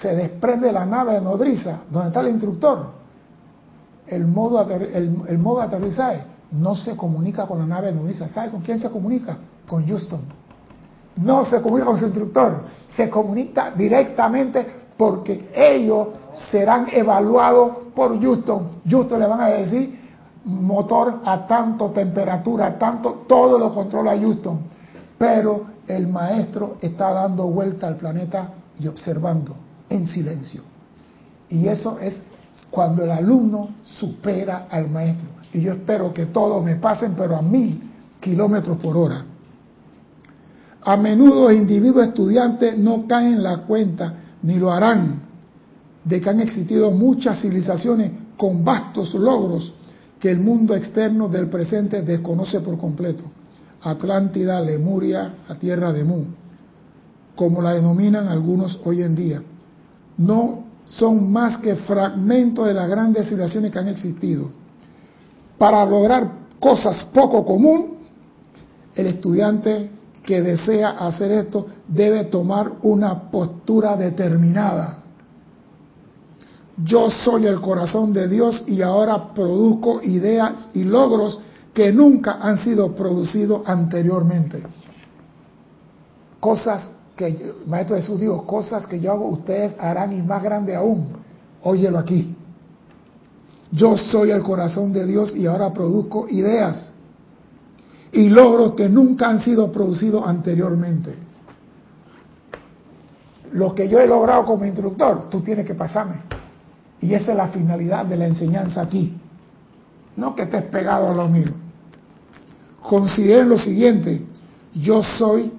se desprende de la nave de nodriza, donde está el instructor, el modo, el, modo de aterrizaje no se comunica con la nave nodriza. ¿Sabe con quién se comunica? Con Houston. No se comunica con su instructor, se comunica directamente porque ellos serán evaluados por Houston. Houston le van a decir, motor a tanto temperatura, a tanto, todo lo controla Houston. Pero el maestro está dando vuelta al planeta y observando en silencio. Y eso es cuando el alumno supera al maestro. Y yo espero que todos me pasen, pero a mil kilómetros por hora. A menudo individuos estudiantes no caen en la cuenta, ni lo harán, de que han existido muchas civilizaciones con vastos logros que el mundo externo del presente desconoce por completo. Atlántida, Lemuria, la tierra de Mu, como la denominan algunos hoy en día. No son más que fragmentos de las grandes civilizaciones que han existido. Para lograr cosas poco común, el estudiante que desea hacer esto debe tomar una postura determinada. Yo soy el corazón de Dios y ahora produzco ideas y logros que nunca han sido producidos anteriormente. Cosas que, Maestro Jesús dijo, cosas que yo hago, ustedes harán y más grande aún. Óyelo aquí. Yo soy el corazón de Dios y ahora produzco ideas y logros que nunca han sido producidos anteriormente. Lo que yo he logrado como instructor, tú tienes que pasarme. Y esa es la finalidad de la enseñanza aquí. No que estés pegado a lo mío. Consideren lo siguiente, yo soy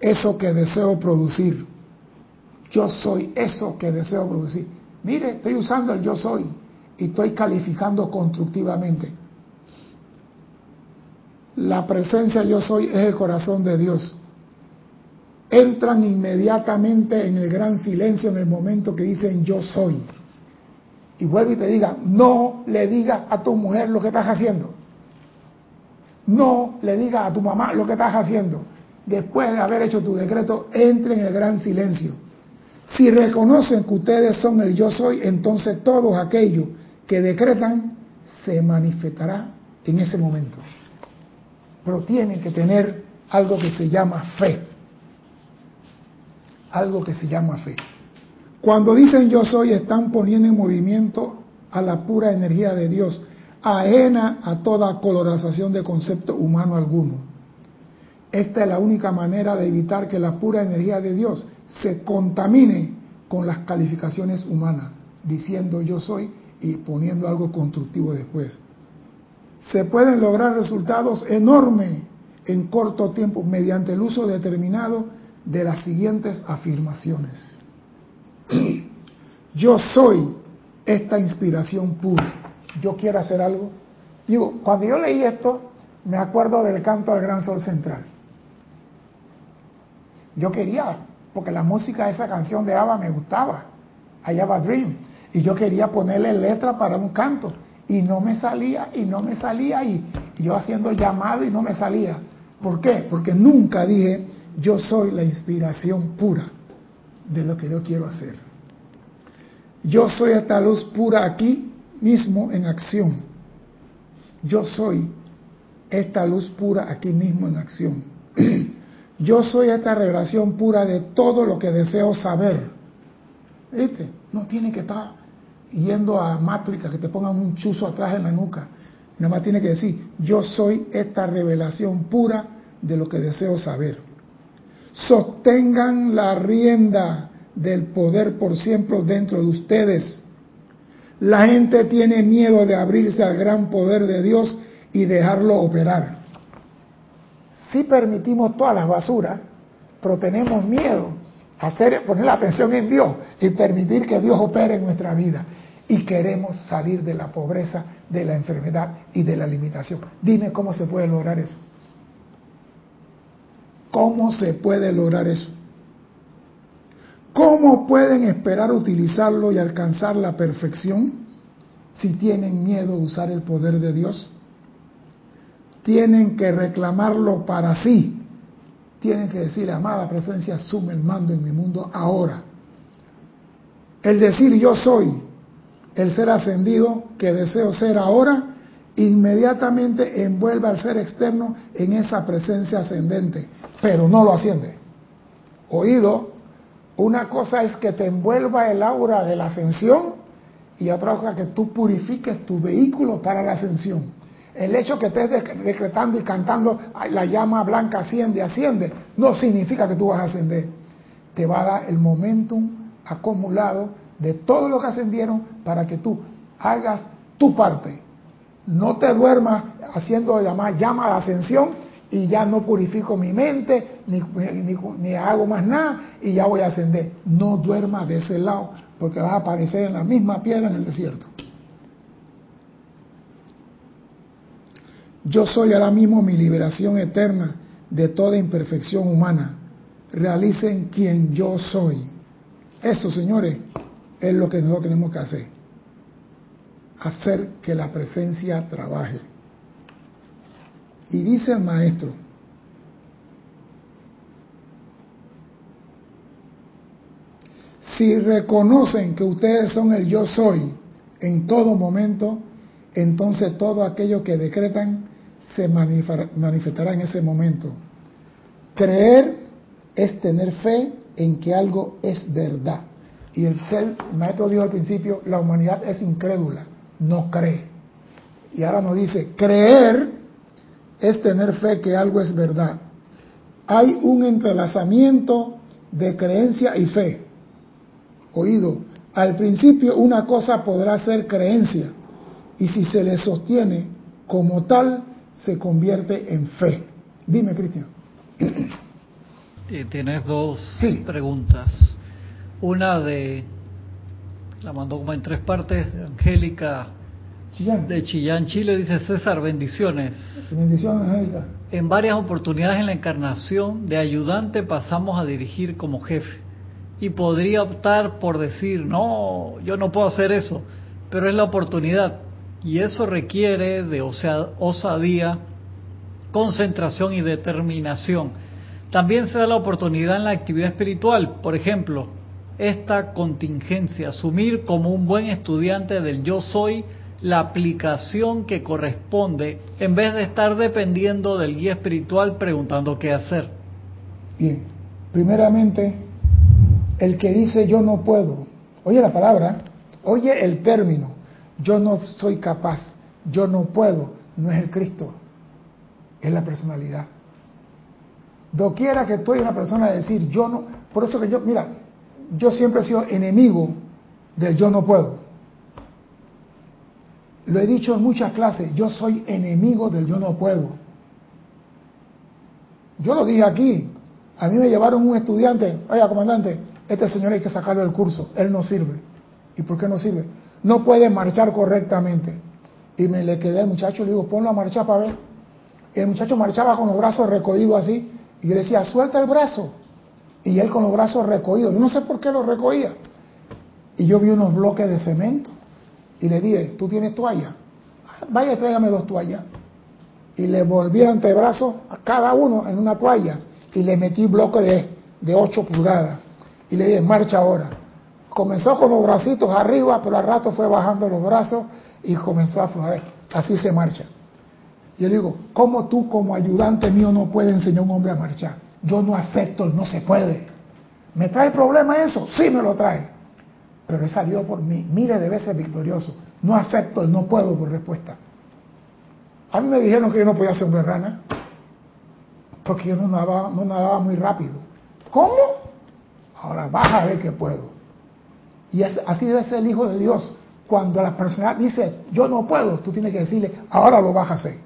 eso que deseo producir. Yo soy eso que deseo producir. Mire, estoy usando el yo soy y estoy calificando constructivamente. La presencia yo soy es el corazón de Dios. Entran inmediatamente en el gran silencio en el momento que dicen yo soy. Y vuelve y te diga, no le digas a tu mujer lo que estás haciendo. No le digas a tu mamá lo que estás haciendo después de haber hecho tu decreto, entre en el gran silencio. Si reconocen que ustedes son el yo soy, entonces todos aquellos que decretan se manifestará en ese momento. Pero tienen que tener algo que se llama fe. Algo que se llama fe. Cuando dicen yo soy, están poniendo en movimiento a la pura energía de Dios, ajena a toda colorización de concepto humano alguno. Esta es la única manera de evitar que la pura energía de Dios se contamine con las calificaciones humanas, diciendo yo soy y poniendo algo constructivo después. Se pueden lograr resultados enormes en corto tiempo mediante el uso determinado de las siguientes afirmaciones. Yo soy esta inspiración pura. Yo quiero hacer algo. Digo, cuando yo leí esto, me acuerdo del canto al Gran Sol Central. Yo quería, porque la música de esa canción de Ava me gustaba, allá va Dream, y yo quería ponerle letra para un canto, y no me salía, y no me salía, y, yo haciendo llamado y no me salía. ¿Por qué? Porque nunca dije, yo soy la inspiración pura de lo que yo quiero hacer. Yo soy esta luz pura aquí mismo en acción. Yo soy esta luz pura aquí mismo en acción. Yo soy esta revelación pura de todo lo que deseo saber. ¿Viste? No tiene que estar yendo a mátrica que te pongan un chuzo atrás en la nuca. Nada más tiene que decir, yo soy esta revelación pura de lo que deseo saber. Sostengan la rienda del poder por siempre dentro de ustedes. La gente tiene miedo de abrirse al gran poder de Dios y dejarlo operar si permitimos todas las basuras, pero tenemos miedo a hacer, poner la atención en Dios y permitir que Dios opere en nuestra vida. Y queremos salir de la pobreza, de la enfermedad y de la limitación. Dime cómo se puede lograr eso. ¿Cómo se puede lograr eso? ¿Cómo pueden esperar utilizarlo y alcanzar la perfección si tienen miedo a usar el poder de Dios? Tienen que reclamarlo para sí. Tienen que decir, amada presencia, asume el mando en mi mundo ahora. El decir yo soy el ser ascendido que deseo ser ahora, inmediatamente envuelve al ser externo en esa presencia ascendente, pero no lo asciende. Oído, una cosa es que te envuelva el aura de la ascensión y otra cosa que tú purifiques tu vehículo para la ascensión. El hecho que estés decretando y cantando la llama blanca asciende, asciende, no significa que tú vas a ascender. Te va a dar el momentum acumulado de todo lo que ascendieron para que tú hagas tu parte. No te duermas haciendo llamar llama de ascensión y ya no purifico mi mente, ni, ni, hago más nada y ya voy a ascender. No duerma de ese lado porque vas a aparecer en la misma piedra en el desierto. Yo soy ahora mismo mi liberación eterna de toda imperfección humana. Realicen quien yo soy. Eso, señores, es lo que nosotros tenemos que hacer. Hacer que la presencia trabaje. Y dice el maestro, si reconocen que ustedes son el yo soy en todo momento, entonces todo aquello que decretan se manifestará en ese momento. Creer es tener fe en que algo es verdad. Y el ser, maestro dijo al principio, la humanidad es incrédula, no cree. Y ahora nos dice, creer es tener fe que algo es verdad. Hay un entrelazamiento de creencia y fe. Oído, al principio una cosa podrá ser creencia y si se le sostiene como tal, se convierte en fe. Dime, Cristian. Tienes dos preguntas. Una de, la mandó como en tres partes, Angélica de Chillán, Chile, dice César, bendiciones. Bendiciones, Angélica. En varias oportunidades en la encarnación, de ayudante pasamos a dirigir como jefe. Y podría optar por decir, no, yo no puedo hacer eso, pero es la oportunidad. Y eso requiere de osadía, concentración y determinación. También se da la oportunidad en la actividad espiritual, por ejemplo, esta contingencia, asumir como un buen estudiante del yo soy la aplicación que corresponde en vez de estar dependiendo del guía espiritual preguntando qué hacer. Bien, primeramente, el que dice yo no puedo, oye la palabra, oye el término, yo no soy capaz, yo no puedo, no es el Cristo, es la personalidad. Doquiera que estoy una persona de decir yo no, por eso que yo, mira, yo siempre he sido enemigo del yo no puedo. Lo he dicho en muchas clases, yo soy enemigo del yo no puedo. Yo lo dije aquí, a mí me llevaron un estudiante, oiga comandante, este señor hay que sacarlo del curso, él no sirve. ¿Y por qué no sirve? No puede marchar correctamente. Y me le quedé al muchacho, le digo, ponlo a marchar para ver. el muchacho marchaba con los brazos recogidos así, y yo le decía, suelta el brazo. Y él con los brazos recogidos, yo no sé por qué lo recogía. Y yo vi unos bloques de cemento y le dije, ¿tú tienes toalla? Vaya, tráigame dos toallas. Y le volví el antebrazo a cada uno en una toalla y le metí bloque de, de 8 pulgadas. Y le dije, marcha ahora. Comenzó con los bracitos arriba, pero al rato fue bajando los brazos y comenzó a fluir. Así se marcha. Yo digo, ¿cómo tú como ayudante mío no puedes enseñar a un hombre a marchar? Yo no acepto no se puede. ¿Me trae problema eso? Sí me lo trae pero he salido por mí miles de veces victorioso. No acepto el no puedo por respuesta. A mí me dijeron que yo no podía ser hombre rana, porque yo no nadaba, no nadaba muy rápido. ¿Cómo? Ahora baja a ver que puedo. Y así debe ser el Hijo de Dios. Cuando la persona dice, yo no puedo, tú tienes que decirle, ahora lo vas a hacer.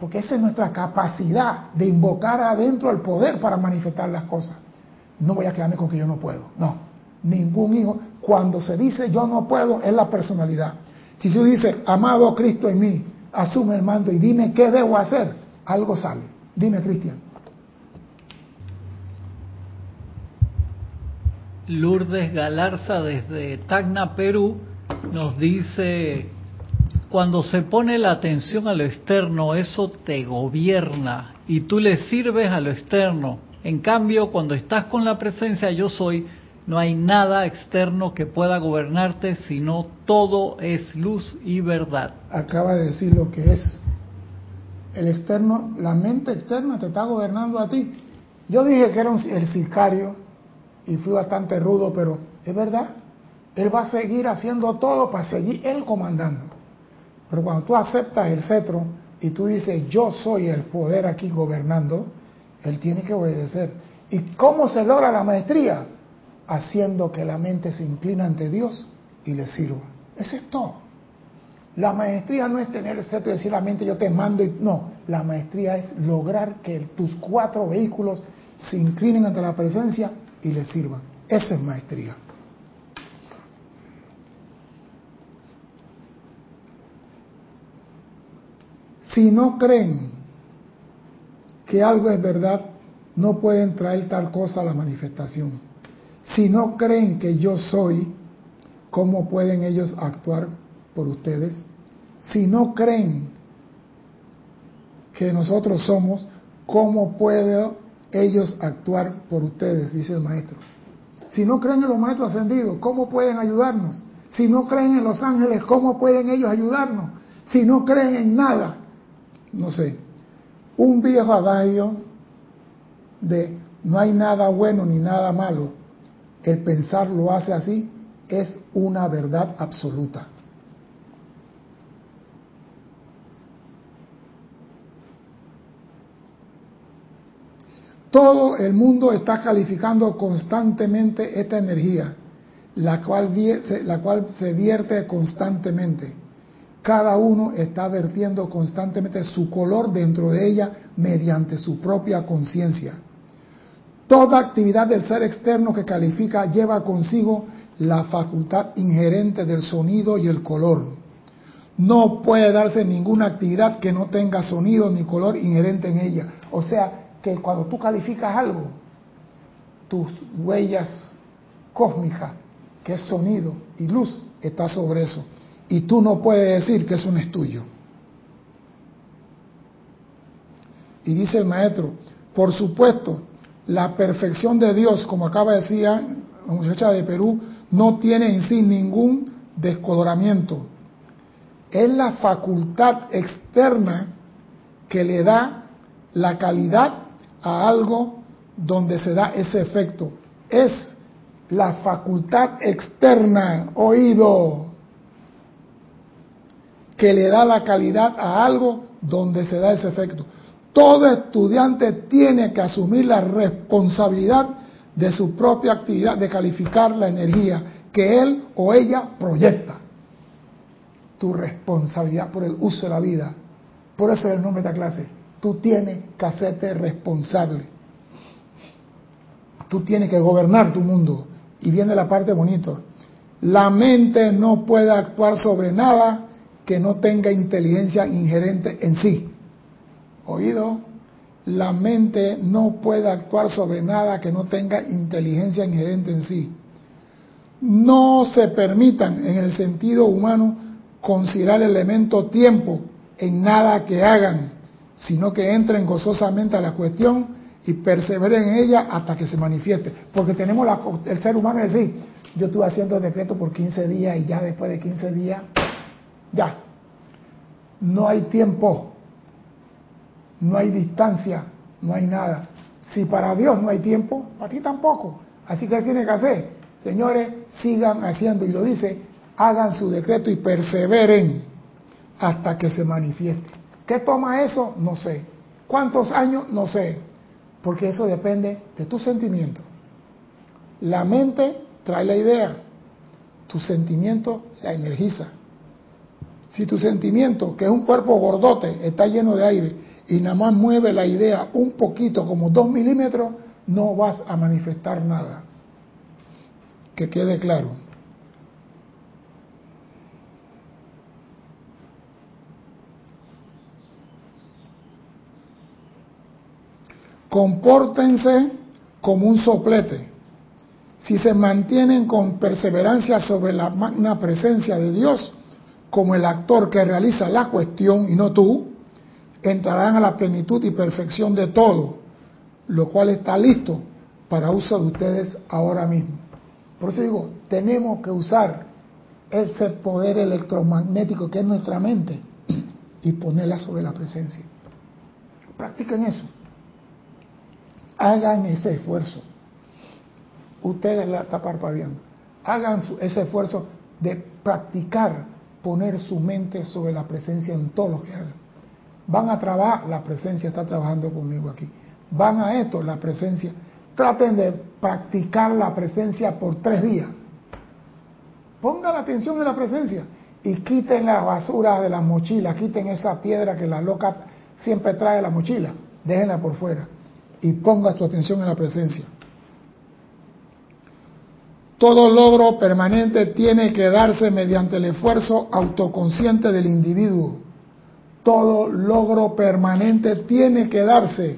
Porque esa es nuestra capacidad de invocar adentro el poder para manifestar las cosas. No voy a quedarme con que yo no puedo. No ningún hijo. Cuando se dice yo no puedo, es la personalidad. Si tú dices, amado Cristo en mí, asume el mando y dime qué debo hacer, algo sale. Dime, Cristian. Lourdes Galarza desde Tacna, Perú, nos dice, cuando se pone la atención a lo externo, eso te gobierna y tú le sirves a lo externo. En cambio, cuando estás con la presencia yo soy, no hay nada externo que pueda gobernarte, sino todo es luz y verdad. Acaba de decir lo que es. El externo, la mente externa te está gobernando a ti. Yo dije que era el sicario y fui bastante rudo, pero es verdad. Él va a seguir haciendo todo para seguir él comandando. Pero cuando tú aceptas el cetro y tú dices, yo soy el poder aquí gobernando, él tiene que obedecer. ¿Y cómo se logra la maestría? haciendo que la mente se incline ante Dios y le sirva. Ese es todo. La maestría no es tener el cetro y decir la mente yo te mando y no, La maestría es lograr que tus cuatro vehículos se inclinen ante la presencia y les sirvan. Eso es maestría. Si no creen que algo es verdad, no pueden traer tal cosa a la manifestación. Si no creen que yo soy, ¿cómo pueden ellos actuar por ustedes? Si no creen que nosotros somos, ¿cómo pueden ellos actuar por ustedes? Dice el maestro. Si no creen en los maestros ascendidos, ¿cómo pueden ayudarnos? Si no creen en los ángeles, ¿cómo pueden ellos ayudarnos? Si no creen en nada, no sé, un viejo adagio de no hay nada bueno ni nada malo, el pensar lo hace así, es una verdad absoluta. Todo el mundo está calificando constantemente esta energía, la cual, se vierte constantemente cada uno está vertiendo constantemente su color dentro de ella mediante su propia conciencia. Toda actividad del ser externo que califica lleva consigo la facultad inherente del sonido y el color. No puede darse ninguna actividad que no tenga sonido ni color inherente en ella. O sea, que cuando tú calificas algo, tus huellas cósmicas, que es sonido y luz, está sobre eso y tú no puedes decir que eso no es tuyo. Y dice el maestro, por supuesto, la perfección de Dios, como acaba de decir la muchacha de Perú, no tiene en sí ningún descoloramiento. Es la facultad externa que le da la calidad a algo donde se da ese efecto. Es la facultad externa, oído, que le da la calidad a algo donde se da ese efecto. Todo estudiante tiene que asumir la responsabilidad de su propia actividad, de calificar la energía que él o ella proyecta. Tu responsabilidad por el uso de la vida. Por eso es el nombre de esta clase. Tú tienes que hacerte responsable. Tú tienes que gobernar tu mundo. Y viene la parte bonita. La mente no puede actuar sobre nada que no tenga inteligencia ingerente en sí. Oído, la mente no puede actuar sobre nada que no tenga inteligencia inherente en sí. No se permitan en el sentido humano considerar el elemento tiempo en nada que hagan, sino que entren gozosamente a la cuestión y perseveren en ella hasta que se manifieste. Porque tenemos el ser humano decir, yo estuve haciendo el decreto por 15 días y ya después de 15 días ya, no hay tiempo, no hay distancia, no hay nada. Si para Dios no hay tiempo, para ti tampoco. Así que ¿qué tiene que hacer? Señores, sigan haciendo, y lo dice, hagan su decreto y perseveren hasta que se manifieste. ¿Qué toma eso? No sé. ¿Cuántos años? No sé. Porque eso depende de tu sentimiento. La mente trae la idea, tu sentimiento la energiza. Si tu sentimiento, que es un cuerpo gordote, está lleno de aire y nada más mueve la idea un poquito, como dos milímetros, no vas a manifestar nada. Que quede claro. Compórtense como un soplete. Si se mantienen con perseverancia sobre la magna presencia de Dios, como el actor que realiza la cuestión y no tú, entrarán a la plenitud y perfección de todo, lo cual está listo para uso de ustedes ahora mismo. Por eso digo, tenemos que usar ese poder electromagnético que es nuestra mente y ponerla sobre la presencia. Practiquen eso. Hagan ese esfuerzo. Ustedes la están parpadeando. Hagan ese esfuerzo de practicar poner su mente sobre la presencia en todo lo que hagan. Van a trabajar, la presencia está trabajando conmigo aquí. Van a esto, la presencia. Traten de practicar la presencia por tres días. Pongan la atención en la presencia y quiten la basura de la mochila, quiten esa piedra que la loca siempre trae la mochila, déjenla por fuera y ponga su atención en la presencia. Todo logro permanente tiene que darse mediante el esfuerzo autoconsciente del individuo. Todo logro permanente tiene que darse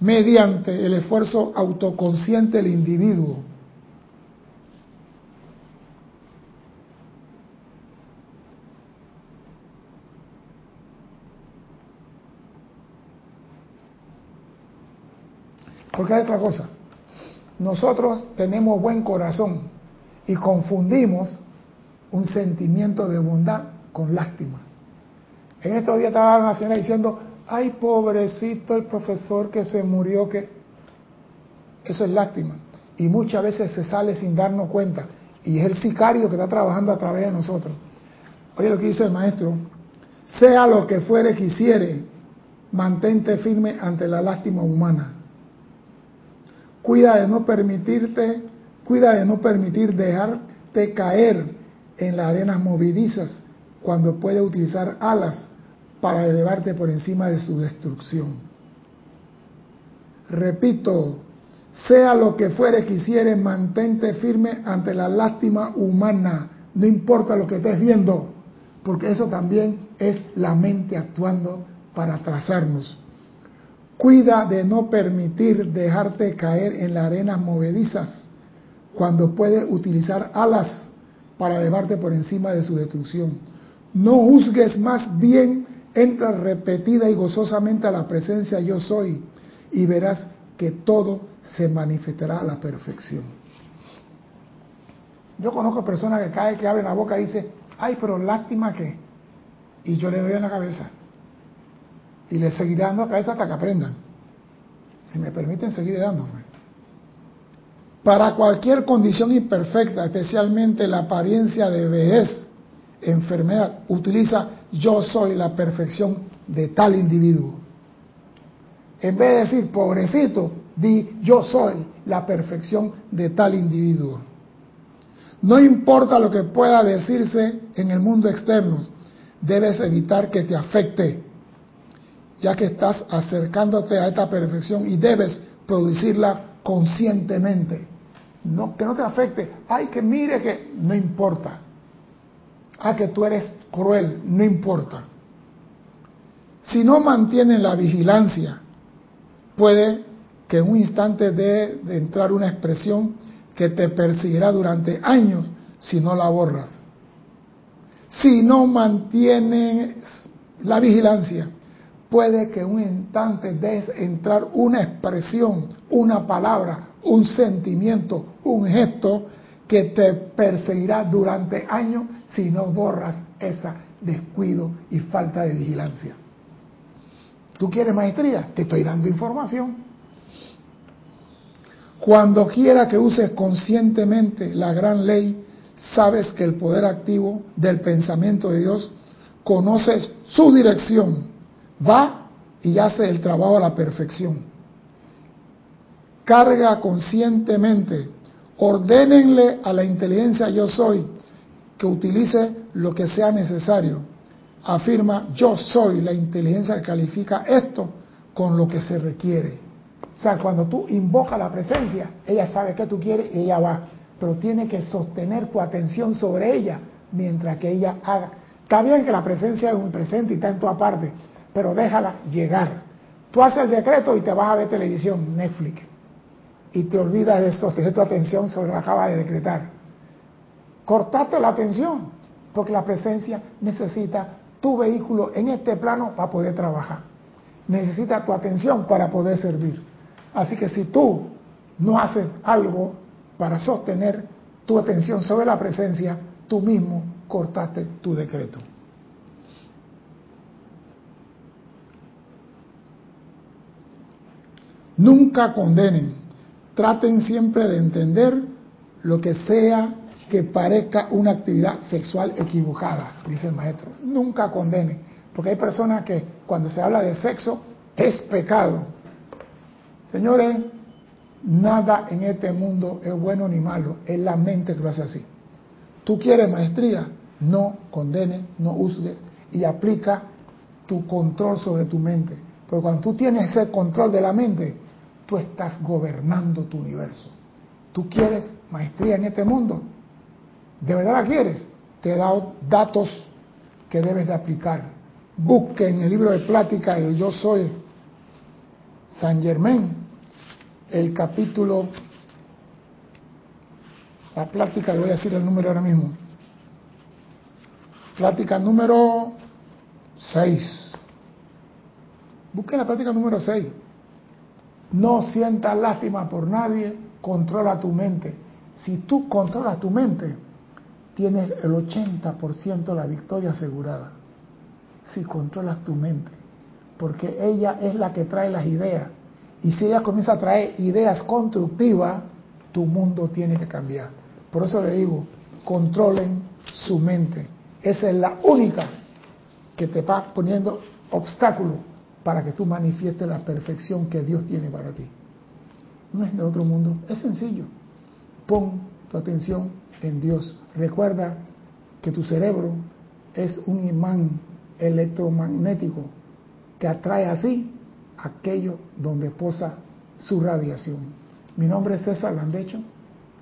mediante el esfuerzo autoconsciente del individuo. Porque hay otra cosa. Nosotros tenemos buen corazón y confundimos un sentimiento de bondad con lástima. En estos días estaba una señora diciendo, ay pobrecito el profesor que se murió, que eso es lástima. Y muchas veces se sale sin darnos cuenta. Y es el sicario que está trabajando a través de nosotros. Oye lo que dice el maestro, sea lo que fuere quisiere, mantente firme ante la lástima humana. Cuida de no permitirte, cuida de no permitir dejarte caer en las arenas movidizas cuando puede utilizar alas para elevarte por encima de su destrucción. Repito, sea lo que fuere quisiere, mantente firme ante la lástima humana, no importa lo que estés viendo, porque eso también es la mente actuando para trazarnos. Cuida de no permitir dejarte caer en las arenas movedizas cuando puede utilizar alas para elevarte por encima de su destrucción. No juzgues más bien, entra repetida y gozosamente a la presencia yo soy y verás que todo se manifestará a la perfección. Yo conozco personas que caen, que abren la boca y dicen, ay, pero lástima que. Y yo le doy en la cabeza y le seguiré dando a cabeza hasta que aprendan. Si me permiten, seguir dándome. Para cualquier condición imperfecta, especialmente la apariencia de vejez, enfermedad, utiliza yo soy la perfección de tal individuo. En vez de decir pobrecito, di yo soy la perfección de tal individuo. No importa lo que pueda decirse en el mundo externo, debes evitar que te afecte ya que estás acercándote a esta perfección y debes producirla conscientemente. No, que no te afecte. Ay, que mire que no importa. Ah, que tú eres cruel, no importa. Si no mantienes la vigilancia, puede que en un instante de, de entrar una expresión que te perseguirá durante años si no la borras. Si no mantienes la vigilancia, puede que un instante des entrar una expresión, una palabra, un sentimiento, un gesto que te perseguirá durante años si no borras ese descuido y falta de vigilancia. ¿Tú quieres maestría? Te estoy dando información. Cuando quiera que uses conscientemente la gran ley, sabes que el poder activo del pensamiento de Dios conoces su dirección va y hace el trabajo a la perfección. Carga conscientemente, ordénenle a la inteligencia yo soy que utilice lo que sea necesario. Afirma yo soy la inteligencia que califica esto con lo que se requiere. O sea, cuando tú invocas la presencia, ella sabe que tú quieres y ella va. Pero tiene que sostener tu atención sobre ella mientras que ella haga. Está bien que la presencia es un presente y está en tu parte, pero déjala llegar. Tú haces el decreto y te vas a ver televisión, Netflix, y te olvidas de sostener tu atención sobre lo que acaba de decretar. Cortate la atención, porque la presencia necesita tu vehículo en este plano para poder trabajar. Necesita tu atención para poder servir. Así que si tú no haces algo para sostener tu atención sobre la presencia, tú mismo cortaste tu decreto. Nunca condenen. Traten siempre de entender lo que sea que parezca una actividad sexual equivocada, dice el maestro. Nunca condenen. Porque hay personas que cuando se habla de sexo es pecado. Señores, nada en este mundo es bueno ni malo. Es la mente que lo hace así. Tú quieres maestría, no condenes, no uses y aplica tu control sobre tu mente. Pero cuando tú tienes ese control de la mente, tú estás gobernando tu universo. Tú quieres maestría en este mundo. ¿De verdad la quieres? Te he dado datos que debes de aplicar. Busque en el libro de plática el Yo Soy San Germán, el capítulo, la plática, le voy a decir el número ahora mismo. Plática número 6. Busque la plática número 6. No sientas lástima por nadie, controla tu mente. Si tú controlas tu mente, tienes el 80% de la victoria asegurada. Si controlas tu mente. Porque ella es la que trae las ideas. Y si ella comienza a traer ideas constructivas, tu mundo tiene que cambiar. Por eso le digo, controlen su mente. Esa es la única que te va poniendo obstáculos para que tú manifiestes la perfección que Dios tiene para ti. No es de otro mundo, es sencillo. Pon tu atención en Dios. Recuerda que tu cerebro es un imán electromagnético que atrae así aquello donde posa su radiación. Mi nombre es César Landecho.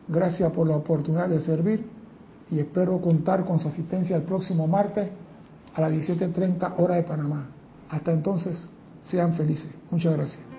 Gracias por la oportunidad de servir y espero contar con su asistencia el próximo martes a las 17.30 hora de Panamá. Hasta entonces, sean felices. Muchas gracias.